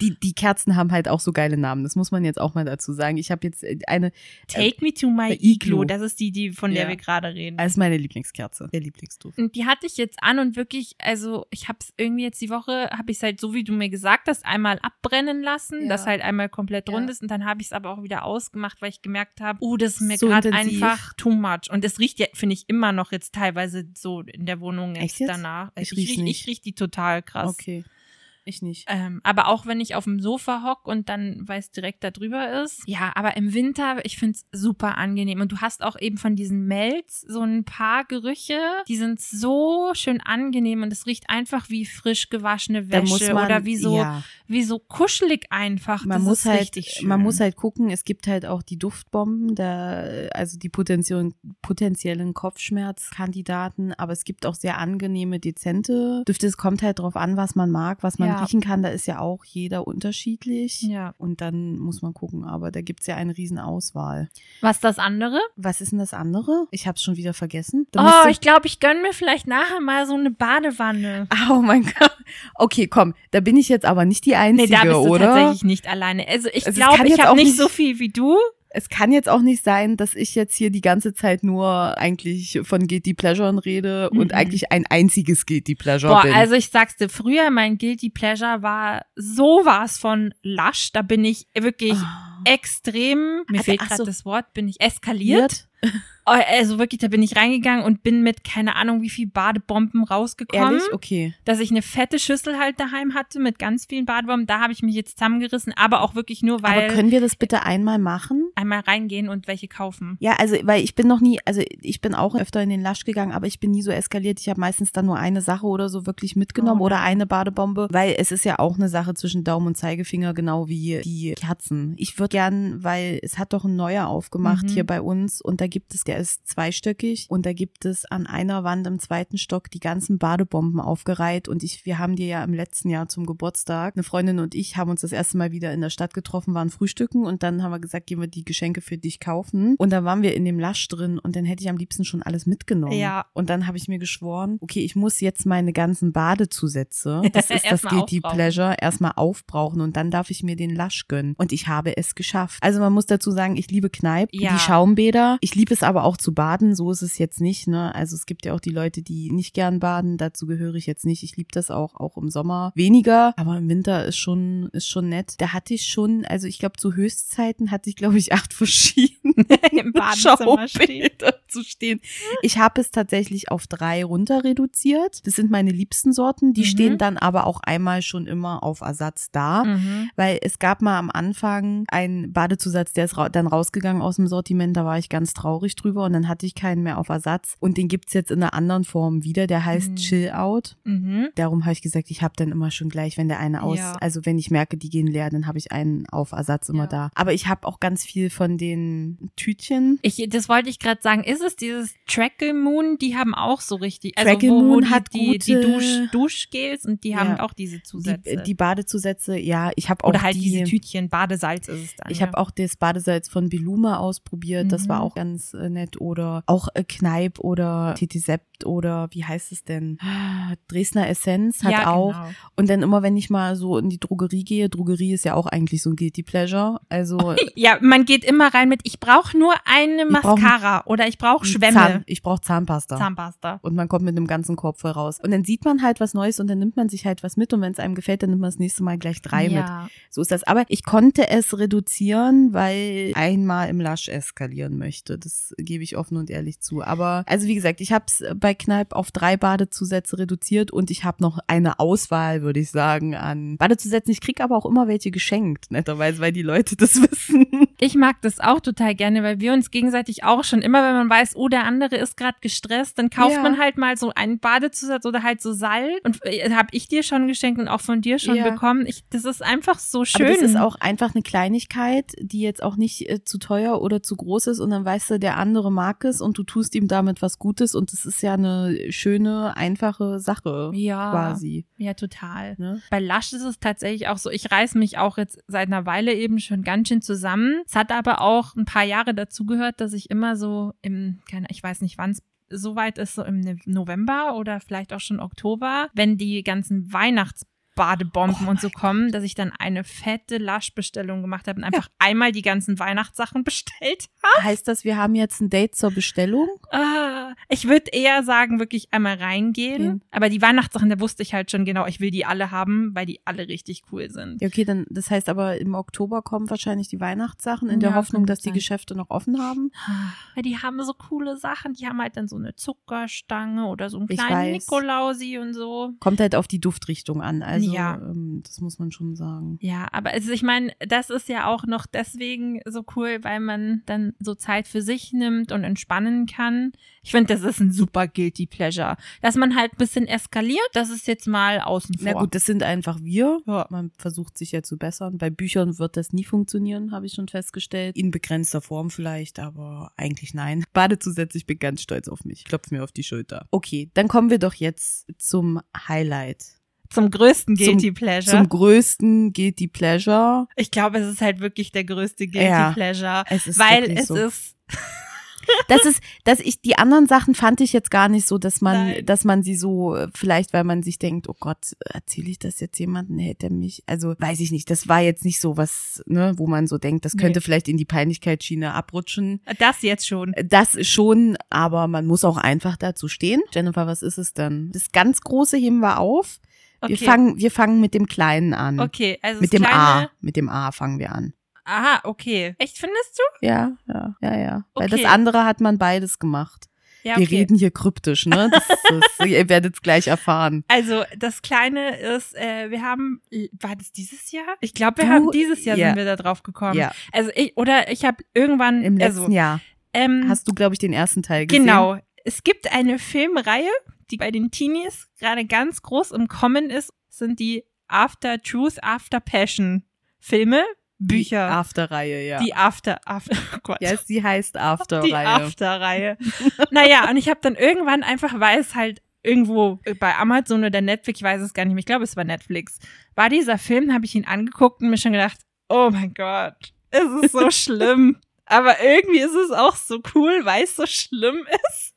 Speaker 1: Die, die Kerzen haben halt auch so geile Namen. Das muss man jetzt auch mal dazu sagen. Ich habe jetzt äh, eine,
Speaker 2: Take me to my
Speaker 1: äh,
Speaker 2: Iglo.
Speaker 1: Iglo.
Speaker 2: Das ist die, die von der
Speaker 1: Ja.
Speaker 2: wir gerade reden.
Speaker 1: das ist meine Lieblingskerze, der Lieblingsduft.
Speaker 2: Und die hatte ich jetzt an und wirklich, also ich habe es irgendwie jetzt die Woche, habe ich es halt so, wie du mir gesagt hast, einmal abbrennen lassen,
Speaker 1: Ja.
Speaker 2: dass halt einmal komplett
Speaker 1: Ja.
Speaker 2: rund ist und dann habe ich es aber auch wieder ausgemacht, weil ich gemerkt habe, oh, das ist mir
Speaker 1: So
Speaker 2: gerade einfach too much. Und es riecht ja, finde ich, immer noch jetzt teilweise so in der Wohnung jetzt,
Speaker 1: Echt jetzt?
Speaker 2: danach.
Speaker 1: Ich
Speaker 2: ich riech,
Speaker 1: nicht.
Speaker 2: ich riech die total krass.
Speaker 1: Okay. Ich nicht.
Speaker 2: Ähm, aber auch wenn ich auf dem Sofa hock und dann, weil es direkt da drüber ist. Ja, aber im Winter, ich find's super angenehm. Und du hast auch eben von diesen Melz so ein paar Gerüche, die sind so schön angenehm und es riecht einfach wie frisch gewaschene Wäsche
Speaker 1: man,
Speaker 2: oder wie so,
Speaker 1: ja,
Speaker 2: wie so kuschelig einfach.
Speaker 1: man
Speaker 2: das
Speaker 1: muss
Speaker 2: ist
Speaker 1: halt,
Speaker 2: richtig schön.
Speaker 1: man muss halt gucken. Es gibt halt auch die Duftbomben, da, also die potenziellen, potenziellen Kopfschmerzkandidaten. Aber es gibt auch sehr angenehme, dezente Düfte. Es kommt halt drauf an, was man mag, was man
Speaker 2: Ja.
Speaker 1: Riechen kann. Da ist ja auch jeder unterschiedlich.
Speaker 2: Ja.
Speaker 1: Und dann muss man gucken. Aber da gibt's ja eine riesen Auswahl.
Speaker 2: Was das andere?
Speaker 1: Was ist denn das andere? Ich habe schon wieder vergessen. Da
Speaker 2: Oh, ich glaube, ich gönn mir vielleicht nachher mal so eine Badewanne.
Speaker 1: Oh mein Gott. Okay, komm, da bin ich jetzt aber nicht die
Speaker 2: Nee,
Speaker 1: Einzige,
Speaker 2: da bist du
Speaker 1: oder?
Speaker 2: tatsächlich nicht alleine. Also ich
Speaker 1: Also es
Speaker 2: glaube, ich habe nicht
Speaker 1: nicht-
Speaker 2: so viel wie du.
Speaker 1: Es kann jetzt auch nicht sein, dass ich jetzt hier die ganze Zeit nur eigentlich von Guilty Pleasure rede und
Speaker 2: Mhm.
Speaker 1: eigentlich ein einziges Guilty Pleasure
Speaker 2: Boah,
Speaker 1: bin.
Speaker 2: also ich sag's dir, früher mein Guilty Pleasure war sowas von lasch. Da bin ich wirklich
Speaker 1: Ah.
Speaker 2: extrem, mir
Speaker 1: Also,
Speaker 2: fehlt
Speaker 1: ach
Speaker 2: gerade
Speaker 1: so.
Speaker 2: das Wort, bin ich eskaliert. Oh, Also wirklich, da bin ich reingegangen und bin mit keine Ahnung wie viel Badebomben rausgekommen.
Speaker 1: Ehrlich? Okay.
Speaker 2: Dass ich eine fette Schüssel halt daheim hatte mit ganz vielen Badebomben. Da habe ich mich jetzt zusammengerissen, aber auch wirklich nur, weil
Speaker 1: Aber können wir das bitte einmal machen?
Speaker 2: einmal reingehen und welche kaufen.
Speaker 1: Ja, also weil ich bin noch nie, also ich bin auch öfter in den Lasch gegangen, aber ich bin nie so eskaliert. Ich habe meistens dann nur eine Sache oder so wirklich mitgenommen
Speaker 2: Oh,
Speaker 1: oder eine Badebombe, weil es ist ja auch eine Sache zwischen Daumen und Zeigefinger, genau wie die Kerzen. Ich würde gern, weil es hat doch ein neuer aufgemacht
Speaker 2: Mhm.
Speaker 1: hier bei uns und da gibt es, der ist zweistöckig und da gibt es an einer Wand im zweiten Stock die ganzen Badebomben aufgereiht und ich, wir haben dir ja im letzten Jahr zum Geburtstag, eine Freundin und ich haben uns das erste Mal wieder in der Stadt getroffen, waren frühstücken und dann haben wir gesagt, gehen wir die Geschenke für dich kaufen und da waren wir in dem Lasch drin und dann hätte ich am liebsten schon alles mitgenommen.
Speaker 2: Ja.
Speaker 1: Und dann habe ich mir geschworen, okay, ich muss jetzt meine ganzen Badezusätze, das ist das Guilty. Pleasure, erstmal aufbrauchen und dann darf ich mir den Lasch gönnen. Und ich habe es geschafft. Also man muss dazu sagen, ich liebe Kneipp,
Speaker 2: Ja.
Speaker 1: die Schaumbäder. Ich liebe es aber auch zu baden, so ist es jetzt nicht. Ne? Also es gibt ja auch die Leute, die nicht gern baden, dazu gehöre ich jetzt nicht. Ich liebe das auch, auch im Sommer weniger, aber im Winter ist schon, ist schon nett. Da hatte ich schon, also ich glaube zu Höchstzeiten hatte ich glaube ich acht verschiedene
Speaker 2: Im Badezimmer stehen.
Speaker 1: Zu stehen. Ich habe es tatsächlich auf drei runter reduziert. Das sind meine liebsten Sorten. Die
Speaker 2: Mhm.
Speaker 1: stehen dann aber auch einmal schon immer auf Ersatz da.
Speaker 2: Mhm.
Speaker 1: Weil es gab mal am Anfang einen Badezusatz, der ist ra dann rausgegangen aus dem Sortiment. Da war ich ganz traurig drüber und dann hatte ich keinen mehr auf Ersatz. Und den gibt's jetzt in einer anderen Form wieder. Der heißt
Speaker 2: Mhm.
Speaker 1: Chill Out.
Speaker 2: Mhm.
Speaker 1: Darum habe ich gesagt, ich habe dann immer schon gleich, wenn der eine aus,
Speaker 2: Ja.
Speaker 1: also wenn ich merke, die gehen leer, dann habe ich einen auf Ersatz immer
Speaker 2: Ja.
Speaker 1: da. Aber ich habe auch ganz viel von den Tütchen.
Speaker 2: Ich, das wollte ich gerade sagen. Ist es dieses Trackle Moon? Die haben auch so richtig. Also
Speaker 1: Trackle
Speaker 2: wo, wo
Speaker 1: Moon
Speaker 2: die,
Speaker 1: hat
Speaker 2: die, die
Speaker 1: gute-
Speaker 2: Dusch, Duschgels und die
Speaker 1: Ja.
Speaker 2: haben auch diese Zusätze.
Speaker 1: Die, die Badezusätze, ja, ich habe auch
Speaker 2: Oder halt
Speaker 1: die,
Speaker 2: diese Tütchen. Badesalz ist es dann.
Speaker 1: Ich
Speaker 2: ja.
Speaker 1: habe auch das Badesalz von Beluma ausprobiert, das war
Speaker 2: Mhm.
Speaker 1: auch ganz äh, nett. Oder auch äh, Kneipp oder Titi Oder wie heißt es denn? Dresdner Essenz hat
Speaker 2: ja,
Speaker 1: auch.
Speaker 2: Genau.
Speaker 1: Und dann immer, wenn ich mal so in die Drogerie gehe, Drogerie ist ja auch eigentlich so ein Guilty Pleasure. Also
Speaker 2: Ja, man geht immer rein mit, ich brauche nur eine
Speaker 1: Ich brauch-
Speaker 2: Mascara oder ich brauche Schwämme.
Speaker 1: Zahn, ich brauche Zahnpasta.
Speaker 2: Zahnpasta.
Speaker 1: und man kommt mit einem ganzen Korb voll raus. Und dann sieht man halt was Neues und dann nimmt man sich halt was mit und wenn es einem gefällt, dann nimmt man das nächste Mal gleich drei mit.
Speaker 2: ja.
Speaker 1: So ist das. Aber ich konnte es reduzieren, weil einmal im Lasch eskalieren möchte. Das gebe ich offen und ehrlich zu. Aber also wie gesagt, ich habe es bei Kneipp auf drei Badezusätze reduziert und ich habe noch eine Auswahl, würde ich sagen, an Badezusätzen. Ich kriege aber auch immer welche geschenkt, netterweise, weil die Leute das wissen.
Speaker 2: Ich mag das auch total gerne, weil wir uns gegenseitig auch schon immer, wenn man weiß, oh, der andere ist gerade gestresst, dann kauft
Speaker 1: Ja.
Speaker 2: man halt mal so einen Badezusatz oder halt so Salz. Und äh, habe ich dir schon geschenkt und auch von dir schon
Speaker 1: Ja.
Speaker 2: bekommen. Ich, das ist einfach so schön.
Speaker 1: Aber das ist auch einfach eine Kleinigkeit, die jetzt auch nicht äh, zu teuer oder zu groß ist und dann weißt du, der andere mag es und du tust ihm damit was Gutes und es ist ja eine schöne, einfache Sache
Speaker 2: Ja.
Speaker 1: quasi.
Speaker 2: Ja, total.
Speaker 1: Ne?
Speaker 2: Bei Lush ist es tatsächlich auch so, ich reiß mich auch jetzt seit einer Weile eben schon ganz schön zusammen. Es hat aber auch ein paar Jahre dazugehört, dass ich immer so im, keine, ich weiß nicht, wann es soweit ist, so im Ne- November oder vielleicht auch schon Oktober, wenn die ganzen Weihnachtsbadebomben
Speaker 1: Oh
Speaker 2: und so kommen, dass ich dann eine fette Lush-Bestellung gemacht habe und einfach einmal die ganzen Weihnachtssachen bestellt
Speaker 1: Heißt das, wir haben jetzt ein Date zur Bestellung?
Speaker 2: Ah, ich würde eher sagen, wirklich einmal reingehen.
Speaker 1: Gehen.
Speaker 2: Aber die Weihnachtssachen, da wusste ich halt schon genau, ich will die alle haben, weil die alle richtig cool sind.
Speaker 1: Ja, okay, dann, das heißt aber im Oktober kommen wahrscheinlich die Weihnachtssachen in der
Speaker 2: Ja,
Speaker 1: Hoffnung,
Speaker 2: könnte
Speaker 1: dass die. Geschäfte noch offen haben.
Speaker 2: Weil die haben so coole Sachen. Die haben halt dann so eine Zuckerstange oder so einen kleinen. Nikolausi und so.
Speaker 1: Kommt halt auf die Duftrichtung an. Also,
Speaker 2: Ja.
Speaker 1: ähm, das muss man schon sagen.
Speaker 2: Ja, aber also ich meine, das ist ja auch noch deswegen so cool, weil man dann so Zeit für sich nimmt und entspannen kann. Ich finde, das ist ein super guilty pleasure. Dass man halt ein bisschen eskaliert, das ist jetzt mal außen vor.
Speaker 1: Na gut, das sind einfach wir.
Speaker 2: Ja.
Speaker 1: Man versucht sich ja zu bessern. Bei Büchern wird das nie funktionieren, habe ich schon festgestellt. In begrenzter Form vielleicht, aber eigentlich nein. Badezusätze, ich bin ganz stolz auf mich. Klopf mir auf die Schulter. Okay, dann kommen wir doch jetzt zum Highlight.
Speaker 2: Zum größten
Speaker 1: Zum-
Speaker 2: guilty pleasure.
Speaker 1: Zum größten Guilty Pleasure.
Speaker 2: Ich glaube, es ist halt wirklich der größte Guilty
Speaker 1: Ja,
Speaker 2: Pleasure.
Speaker 1: Es ist
Speaker 2: Weil es
Speaker 1: so.
Speaker 2: ist,
Speaker 1: Das ist, dass ich die anderen Sachen fand ich jetzt gar nicht so, dass man,
Speaker 2: Nein.
Speaker 1: dass man sie so, äh, vielleicht weil man sich denkt, oh Gott, erzähle ich das jetzt jemandem, hätte er mich, also weiß ich nicht, das war jetzt nicht so was, ne, wo man so denkt, das könnte
Speaker 2: Nee.
Speaker 1: vielleicht in die Peinlichkeitsschiene abrutschen.
Speaker 2: das jetzt schon.
Speaker 1: Das schon, aber man muss auch einfach dazu stehen. Jennifer, was ist es denn? Das ganz große heben wir auf.
Speaker 2: Okay.
Speaker 1: Wir fangen, wir fangen mit dem Kleinen an.
Speaker 2: okay, also
Speaker 1: Mit dem A. Mit dem A fangen wir an.
Speaker 2: Aha, okay. Echt findest du?
Speaker 1: Ja, ja, ja, ja. Weil
Speaker 2: Okay.
Speaker 1: das andere hat man beides gemacht.
Speaker 2: Ja,
Speaker 1: Wir
Speaker 2: okay.
Speaker 1: reden hier kryptisch, ne? Das, das, ihr werdet es gleich erfahren.
Speaker 2: Also das Kleine ist, äh, wir haben, war das dieses Jahr? Ich glaube, wir
Speaker 1: Du-
Speaker 2: haben dieses Jahr
Speaker 1: ja.
Speaker 2: sind wir da drauf gekommen.
Speaker 1: Ja,
Speaker 2: Also ich, oder ich habe irgendwann,
Speaker 1: im letzten
Speaker 2: also,
Speaker 1: Jahr
Speaker 2: ähm,
Speaker 1: hast du, glaube ich, den ersten Teil gesehen.
Speaker 2: Genau. Es gibt eine Filmreihe, die bei den Teenies gerade ganz groß im Kommen ist, sind die After Truth, After Passion Filme, Bücher.
Speaker 1: Die After-Reihe, ja.
Speaker 2: Die After, After, oh Gott.
Speaker 1: ja, sie heißt
Speaker 2: die
Speaker 1: After-Reihe.
Speaker 2: After-Reihe. naja, und ich habe dann irgendwann einfach, weil es halt irgendwo bei Amazon oder Netflix, ich weiß es gar nicht mehr, ich glaube, es war Netflix, war dieser Film, habe ich ihn angeguckt und mir schon gedacht, oh mein Gott, es ist so schlimm. Aber irgendwie ist es auch so cool, weil es so schlimm ist.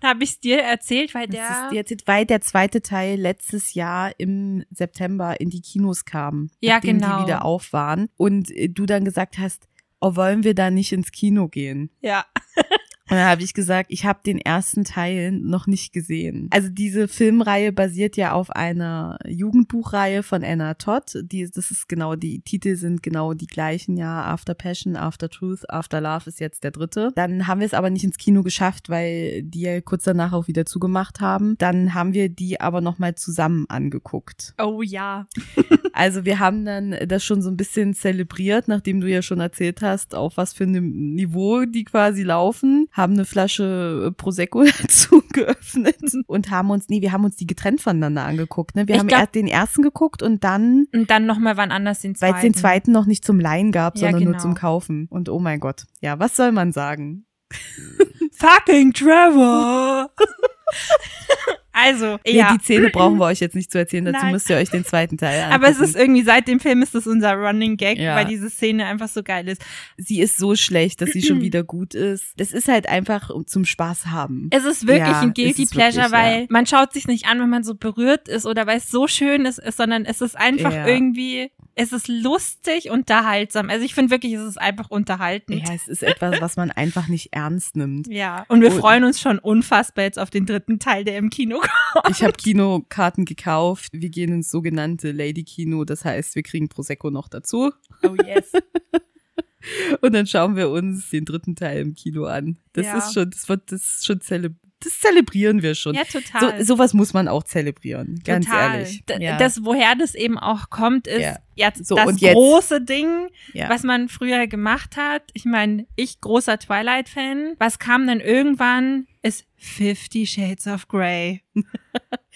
Speaker 2: Dann habe ich es dir erzählt, weil
Speaker 1: Das
Speaker 2: der.
Speaker 1: ist jetzt, weil der zweite Teil letztes Jahr im September in die Kinos kam,
Speaker 2: Ja,
Speaker 1: nachdem
Speaker 2: genau.
Speaker 1: die wieder auf waren und äh, du dann gesagt hast, oh, wollen wir da nicht ins Kino gehen?
Speaker 2: ja.
Speaker 1: Und dann habe ich gesagt, ich habe den ersten Teil noch nicht gesehen. Also diese Filmreihe basiert ja auf einer Jugendbuchreihe von Anna Todd. Die, das ist genau, die Titel sind genau die gleichen, ja. After Passion, After Truth, After Love ist jetzt der dritte. Dann haben wir es aber nicht ins Kino geschafft, weil die ja kurz danach auch wieder zugemacht haben. Dann haben wir die aber nochmal zusammen angeguckt.
Speaker 2: Oh ja.
Speaker 1: Also wir haben dann das schon so ein bisschen zelebriert, nachdem du ja schon erzählt hast, auf was für einem Niveau die quasi laufen, haben eine Flasche äh, Prosecco dazu geöffnet und haben uns, nee, wir haben uns die getrennt voneinander angeguckt. Ne? Wir
Speaker 2: Ich
Speaker 1: haben
Speaker 2: glaub-
Speaker 1: erst den ersten geguckt und dann,
Speaker 2: Und dann nochmal wann anders den
Speaker 1: weil
Speaker 2: zweiten.
Speaker 1: es den zweiten noch nicht zum Leihen gab,
Speaker 2: Ja,
Speaker 1: sondern nur
Speaker 2: genau.
Speaker 1: zum Kaufen. Und oh mein Gott, ja, was soll man sagen?
Speaker 2: Fucking Trevor! also,
Speaker 1: Ja.
Speaker 2: ja.
Speaker 1: die Szene brauchen wir euch jetzt nicht zu erzählen, dazu
Speaker 2: Nein.
Speaker 1: müsst ihr euch den zweiten Teil angucken.
Speaker 2: Aber es ist irgendwie, seit dem Film ist das unser Running Gag,
Speaker 1: Ja.
Speaker 2: weil diese Szene einfach so geil ist.
Speaker 1: sie ist so schlecht, dass sie schon wieder gut ist. Das ist halt einfach zum Spaß haben.
Speaker 2: Es ist wirklich
Speaker 1: Ja,
Speaker 2: ein Guilty Pleasure,
Speaker 1: wirklich,
Speaker 2: weil
Speaker 1: ja.
Speaker 2: man schaut sich nicht an, wenn man so berührt ist oder weil es so schön ist, ist sondern es ist einfach irgendwie, es ist lustig, unterhaltsam. Also ich finde wirklich, es ist einfach unterhaltend.
Speaker 1: Ja, es ist etwas, was man einfach nicht ernst nimmt.
Speaker 2: Ja, und wir
Speaker 1: Und-
Speaker 2: freuen uns schon unfassbar jetzt auf den dritten Teil, der im Kino kommt.
Speaker 1: Ich habe Kinokarten gekauft. Wir gehen ins sogenannte Lady Kino. Das heißt, wir kriegen Prosecco noch dazu.
Speaker 2: Oh yes.
Speaker 1: Und dann schauen wir uns den dritten Teil im Kino an. Das
Speaker 2: Ja.
Speaker 1: ist schon, das wird, das ist schon zele das zelebrieren wir schon.
Speaker 2: Ja,
Speaker 1: so,
Speaker 2: total.
Speaker 1: sowas muss man auch zelebrieren. Ganz
Speaker 2: Total.
Speaker 1: ehrlich.
Speaker 2: D-
Speaker 1: Ja.
Speaker 2: Das, woher das eben auch kommt, ist
Speaker 1: Ja.
Speaker 2: jetzt
Speaker 1: So,
Speaker 2: das große Ding,
Speaker 1: ja.
Speaker 2: was man früher gemacht hat. Ich meine, ich großer Twilight-Fan. Was kam dann irgendwann, ist Fifty Shades of Grey.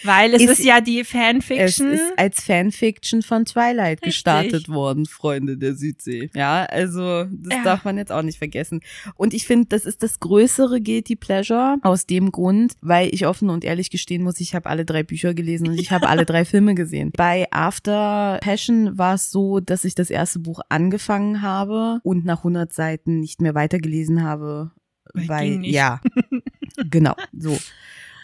Speaker 2: Weil es
Speaker 1: Ist-
Speaker 2: ist, ja die Fanfiction.
Speaker 1: Es ist als Fanfiction von Twilight
Speaker 2: Richtig.
Speaker 1: gestartet worden, Freunde der Südsee. Ja, also das
Speaker 2: Ja.
Speaker 1: darf man jetzt auch nicht vergessen. Und ich finde, das ist das größere Guilty Pleasure aus dem Grund, weil ich offen und ehrlich gestehen muss, ich habe alle drei Bücher gelesen und ich habe alle drei Filme gesehen. Bei After Passion war es so, dass ich das erste Buch angefangen habe und nach 100 Seiten nicht mehr weitergelesen habe,
Speaker 2: Weil
Speaker 1: weil, ja, genau, so.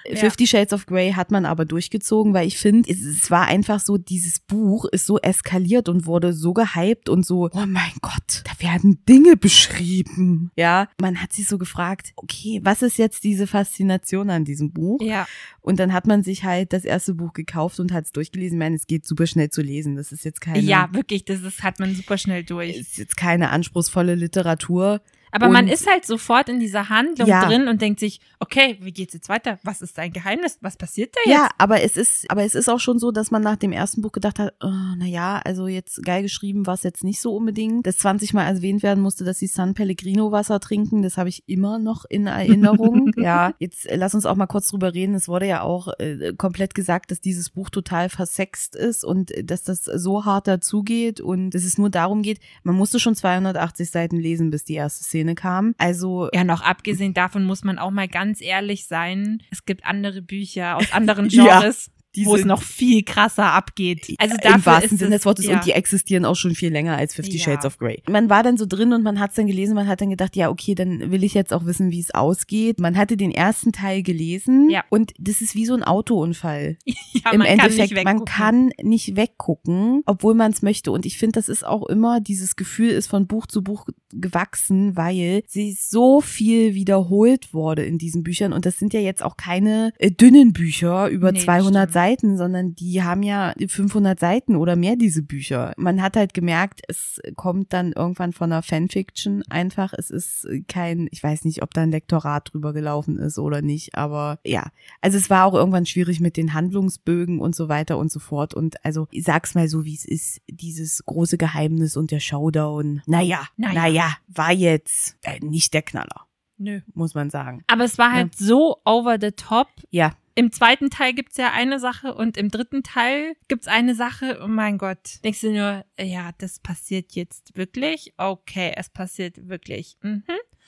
Speaker 2: Ja.
Speaker 1: Fifty Shades of Grey hat man aber durchgezogen, weil ich finde, es, es war einfach so, dieses Buch ist so eskaliert und wurde so gehypt und so, oh mein Gott, da werden Dinge beschrieben. Ja, man hat sich so gefragt, okay, was ist jetzt diese Faszination an diesem Buch?
Speaker 2: ja,
Speaker 1: Und dann hat man sich halt das erste Buch gekauft und hat es durchgelesen. Ich meine, es geht super schnell zu lesen. Das ist jetzt keine,
Speaker 2: ja, wirklich, das ist, hat man super schnell durch.
Speaker 1: ist jetzt keine anspruchsvolle Literatur.
Speaker 2: Aber man
Speaker 1: und-
Speaker 2: ist halt sofort in dieser Handlung
Speaker 1: Ja.
Speaker 2: drin und denkt sich, okay, wie geht's jetzt weiter? Was ist dein Geheimnis? Was passiert da jetzt?
Speaker 1: Ja, aber es ist, aber es ist auch schon so, dass man nach dem ersten Buch gedacht hat, oh, na ja, also jetzt geil geschrieben war es jetzt nicht so unbedingt. Dass 20 Mal erwähnt werden musste, dass sie San Pellegrino Wasser trinken, das habe ich immer noch in Erinnerung. ja, jetzt äh, lass uns auch mal kurz drüber reden. Es wurde ja auch äh, komplett gesagt, dass dieses Buch total versext ist und äh, dass das so hart dazugeht und dass es nur darum geht, man musste schon 280 Seiten lesen, bis die erste Szene kam. Also
Speaker 2: Ja, noch abgesehen davon muss man auch mal ganz ehrlich sein. Es gibt andere Bücher aus anderen Genres, wo es noch viel krasser abgeht. Also
Speaker 1: Im
Speaker 2: dafür
Speaker 1: wahrsten
Speaker 2: ist
Speaker 1: Sinne
Speaker 2: es,
Speaker 1: des Wortes.
Speaker 2: ja.
Speaker 1: Und die existieren auch schon viel länger als Fifty
Speaker 2: Ja.
Speaker 1: Shades of Grey. Man war dann so drin und man hat es dann gelesen. Man hat dann gedacht, ja, okay, dann will ich jetzt auch wissen, wie es ausgeht. Man hatte den ersten Teil gelesen.
Speaker 2: Ja.
Speaker 1: Und das ist wie so ein Autounfall.
Speaker 2: ja,
Speaker 1: Im
Speaker 2: man
Speaker 1: Endeffekt,
Speaker 2: kann nicht
Speaker 1: man kann nicht weggucken, obwohl man es möchte. Und ich finde, das ist auch immer, dieses Gefühl ist von Buch zu Buch gewachsen, weil sie so viel wiederholt wurde in diesen Büchern. Und das sind ja jetzt auch keine äh, dünnen Bücher über
Speaker 2: Nee,
Speaker 1: 200
Speaker 2: stimmt.
Speaker 1: Seiten, sondern die haben ja 500 Seiten oder mehr, diese Bücher. Man hat halt gemerkt, es kommt dann irgendwann von einer Fanfiction einfach. Es ist kein, ich weiß nicht, ob da ein Lektorat drüber gelaufen ist oder nicht, aber ja. Also es war auch irgendwann schwierig mit den Handlungsbögen und so weiter und so fort. Und also ich sag's mal so, wie es ist, dieses große Geheimnis und der Showdown. Naja,
Speaker 2: Naja.
Speaker 1: naja, war jetzt äh, nicht der Knaller,
Speaker 2: Nö.
Speaker 1: muss man sagen.
Speaker 2: Aber es war halt so over the top.
Speaker 1: Ja,
Speaker 2: Im zweiten Teil gibt's ja eine Sache und im dritten Teil gibt's eine Sache. Oh mein Gott. Denkst du nur, ja, das passiert jetzt wirklich? Okay, es passiert wirklich. Mhm.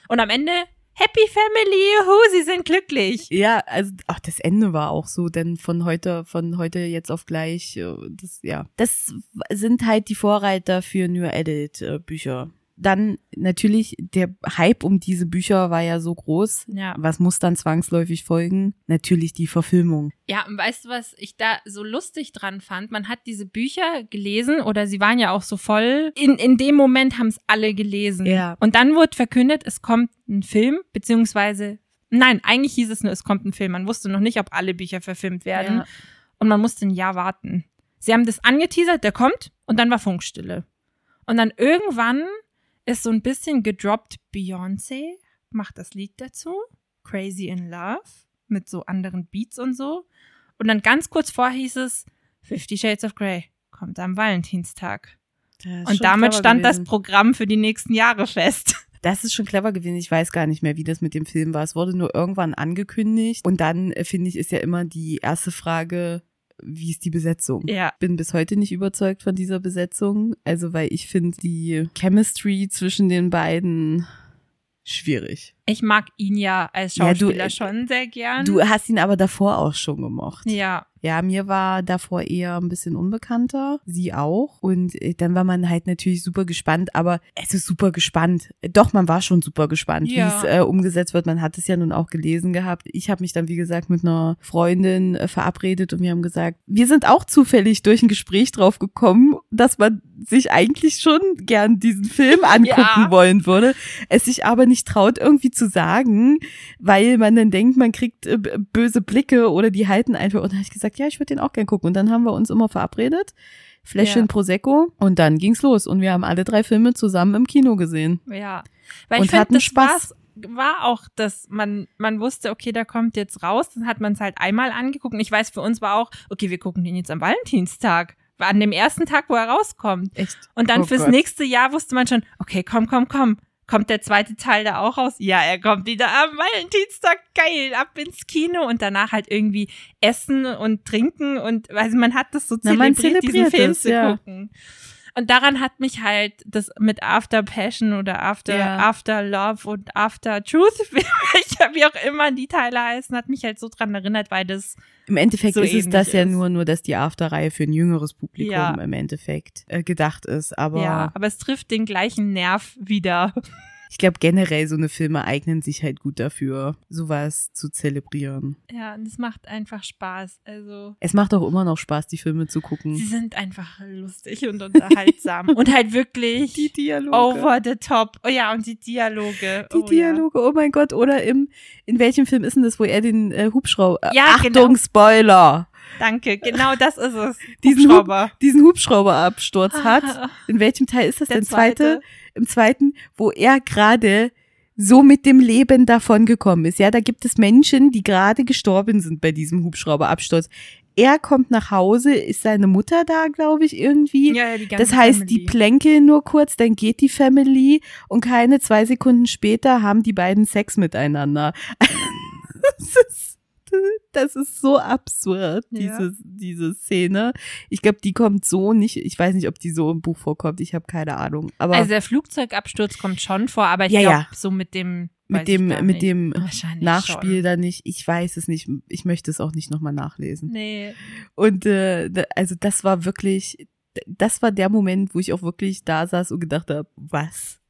Speaker 2: Und am Ende, Happy Family, juhu, sie sind glücklich.
Speaker 1: Ja, also ach, das Ende war auch so, denn von heute, von heute jetzt auf gleich, äh, das ja, das sind halt die Vorreiter für New Adult äh, Bücher. Dann natürlich der Hype um diese Bücher war ja so groß.
Speaker 2: Ja.
Speaker 1: Was muss dann zwangsläufig folgen? Natürlich die Verfilmung.
Speaker 2: Ja, und weißt du, was ich da so lustig dran fand? Man hat diese Bücher gelesen oder sie waren ja auch so voll. In, in dem Moment haben es alle gelesen.
Speaker 1: Ja.
Speaker 2: Und dann wurde verkündet, es kommt ein Film, beziehungsweise, nein, eigentlich hieß es nur, es kommt ein Film. Man wusste noch nicht, ob alle Bücher verfilmt werden.
Speaker 1: Ja.
Speaker 2: Und man musste ein Jahr warten. Sie haben das angeteasert, der kommt, und dann war Funkstille. Und dann irgendwann ist so ein bisschen gedroppt, Beyoncé macht das Lied dazu, Crazy in Love, mit so anderen Beats und so. Und dann ganz kurz vor hieß es, Fifty Shades of Grey kommt am Valentinstag.
Speaker 1: Das
Speaker 2: Und damit stand das
Speaker 1: gewesen.
Speaker 2: Programm für die nächsten Jahre fest.
Speaker 1: Das ist schon clever gewesen. Ich weiß gar nicht mehr, wie das mit dem Film war. Es wurde nur irgendwann angekündigt. Und dann, äh, finde ich, ist ja immer die erste Frage, wie ist die Besetzung?
Speaker 2: Ja.
Speaker 1: bin bis heute nicht überzeugt von dieser Besetzung. Also, weil ich finde die Chemistry zwischen den beiden schwierig.
Speaker 2: Ich mag ihn ja als
Speaker 1: Ja, du,
Speaker 2: Schauspieler
Speaker 1: äh,
Speaker 2: schon sehr gern.
Speaker 1: Du hast ihn aber davor auch schon gemocht.
Speaker 2: ja.
Speaker 1: Ja, mir war davor eher ein bisschen unbekannter. Sie auch. Und äh, dann war man halt natürlich super gespannt. Aber es ist super gespannt. Doch, man war schon super gespannt,
Speaker 2: Ja.
Speaker 1: wie es äh, umgesetzt wird. Man hat es ja nun auch gelesen gehabt. Ich habe mich dann, wie gesagt, mit einer Freundin äh, verabredet und wir haben gesagt, wir sind auch zufällig durch ein Gespräch drauf gekommen, dass man sich eigentlich schon gern diesen Film angucken
Speaker 2: Ja.
Speaker 1: wollen würde. Es sich aber nicht traut, irgendwie zu sagen, weil man dann denkt, man kriegt äh, böse Blicke oder die halten einfach. Und dann habe ich gesagt, ja, ich würde den auch gern gucken. Und dann haben wir uns immer verabredet. Fläschchen
Speaker 2: Ja.
Speaker 1: Prosecco und dann ging's los und wir haben alle drei Filme zusammen im Kino gesehen.
Speaker 2: Ja. Weil
Speaker 1: Und
Speaker 2: ich finde, das
Speaker 1: Spaß.
Speaker 2: war auch, dass man, man wusste, okay, der kommt jetzt raus, dann hat man es halt einmal angeguckt. Und ich weiß, für uns war auch, okay, wir gucken den jetzt am Valentinstag. War an dem ersten Tag, wo er rauskommt.
Speaker 1: Echt.
Speaker 2: Und dann
Speaker 1: Oh
Speaker 2: fürs
Speaker 1: Gott.
Speaker 2: nächste Jahr wusste man schon, okay, komm, komm, komm. Kommt der zweite Teil da auch raus? Ja, er kommt wieder am Valentinstag. Geil, ab ins Kino und danach halt irgendwie essen und trinken und also man hat das so zelebriert,
Speaker 1: Na,
Speaker 2: diesen Film
Speaker 1: es,
Speaker 2: zu
Speaker 1: ja.
Speaker 2: gucken. Und daran hat mich halt das mit After Passion oder After,
Speaker 1: Ja.
Speaker 2: After Love und After Truth, wie auch immer die Teile heißen, hat mich halt so dran erinnert, weil das
Speaker 1: Im Endeffekt
Speaker 2: so
Speaker 1: ist es das
Speaker 2: ähnlich
Speaker 1: ja
Speaker 2: ist.
Speaker 1: nur, nur, dass die Afterreihe für ein jüngeres Publikum
Speaker 2: Ja.
Speaker 1: im Endeffekt äh, gedacht ist. Aber
Speaker 2: ja, aber es trifft den gleichen Nerv wieder.
Speaker 1: Ich glaube generell so eine Filme eignen sich halt gut dafür, sowas zu zelebrieren.
Speaker 2: Ja, und es macht einfach Spaß. Also
Speaker 1: Es macht auch immer noch Spaß, die Filme zu
Speaker 2: sie
Speaker 1: gucken.
Speaker 2: sind einfach lustig und unterhaltsam und halt wirklich
Speaker 1: Dialoge.
Speaker 2: over the top. Oh ja, und die Dialoge.
Speaker 1: Die
Speaker 2: oh,
Speaker 1: Dialoge, oh mein Gott, oder im, in welchem Film ist denn das, wo er den äh, Hubschrauber,
Speaker 2: Ja,
Speaker 1: Achtung,
Speaker 2: genau.
Speaker 1: Spoiler,
Speaker 2: Ja. Danke, genau das ist es.
Speaker 1: Diesen
Speaker 2: Hubschrauber.
Speaker 1: diesen Hubschrauberabsturz hat. In welchem Teil ist das
Speaker 2: Der
Speaker 1: denn? Zweite?
Speaker 2: zweite.
Speaker 1: Im zweiten, wo er gerade so mit dem Leben davon gekommen ist. Ja, da gibt es Menschen, die gerade gestorben sind bei diesem Hubschrauberabsturz. Er kommt nach Hause, ist seine Mutter da, glaube ich, irgendwie.
Speaker 2: Ja, ja, die ganze
Speaker 1: Das heißt, die
Speaker 2: Family.
Speaker 1: plänkeln nur kurz, dann geht die Family und keine zwei Sekunden später haben die beiden Sex miteinander. das, ist, das ist so absurd,
Speaker 2: Ja.
Speaker 1: diese, diese Szene. Ich glaube, die kommt so nicht, ich weiß nicht, ob die so im Buch vorkommt, ich habe keine Ahnung. Aber
Speaker 2: Also der Flugzeugabsturz kommt schon vor, aber ich
Speaker 1: Ja,
Speaker 2: glaube,
Speaker 1: ja.
Speaker 2: so mit dem
Speaker 1: mit dem, mit
Speaker 2: nicht.
Speaker 1: dem Nachspiel
Speaker 2: schon.
Speaker 1: da nicht, ich weiß es nicht, ich möchte es auch nicht nochmal nachlesen.
Speaker 2: Nee.
Speaker 1: Und äh, also das war wirklich, das war der Moment, wo ich auch wirklich da saß und gedacht habe, was?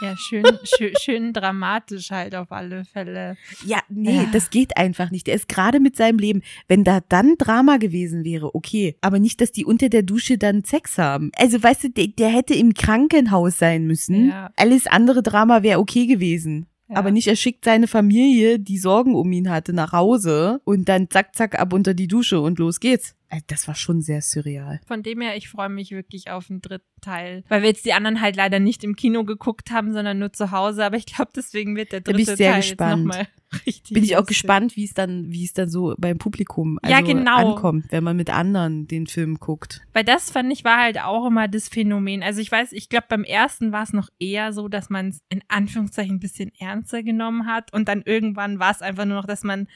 Speaker 2: Ja, schön, schön, schön dramatisch halt auf alle Fälle.
Speaker 1: Ja, nee,
Speaker 2: Ja.
Speaker 1: das geht einfach nicht. Er ist gerade mit seinem Leben. Wenn da dann Drama gewesen wäre, okay. Aber nicht, dass die unter der Dusche dann Sex haben. Also, weißt du, der, der hätte im Krankenhaus sein müssen.
Speaker 2: Ja.
Speaker 1: Alles andere Drama wäre okay gewesen.
Speaker 2: Ja.
Speaker 1: Aber nicht, er schickt seine Familie, die Sorgen um ihn hatte, nach Hause und dann zack, zack, ab unter die Dusche und los geht's. Also, Das war schon sehr surreal.
Speaker 2: Von dem her, ich freue mich wirklich auf den dritten Teil. Weil wir jetzt die anderen halt leider nicht im Kino geguckt haben, sondern nur zu Hause. Aber ich glaube, deswegen wird der
Speaker 1: Da bin
Speaker 2: dritte
Speaker 1: ich sehr
Speaker 2: Teil
Speaker 1: gespannt.
Speaker 2: jetzt nochmal richtig.
Speaker 1: Bin ich auch gespannt, wie es dann, wie es dann so beim Publikum also
Speaker 2: Ja, genau.
Speaker 1: ankommt, wenn man mit anderen den Film guckt.
Speaker 2: Weil das fand ich war halt auch immer das Phänomen. Also ich weiß, ich glaube beim ersten war es noch eher so, dass man es in Anführungszeichen ein bisschen ernster genommen hat und dann irgendwann war es einfach nur noch, dass man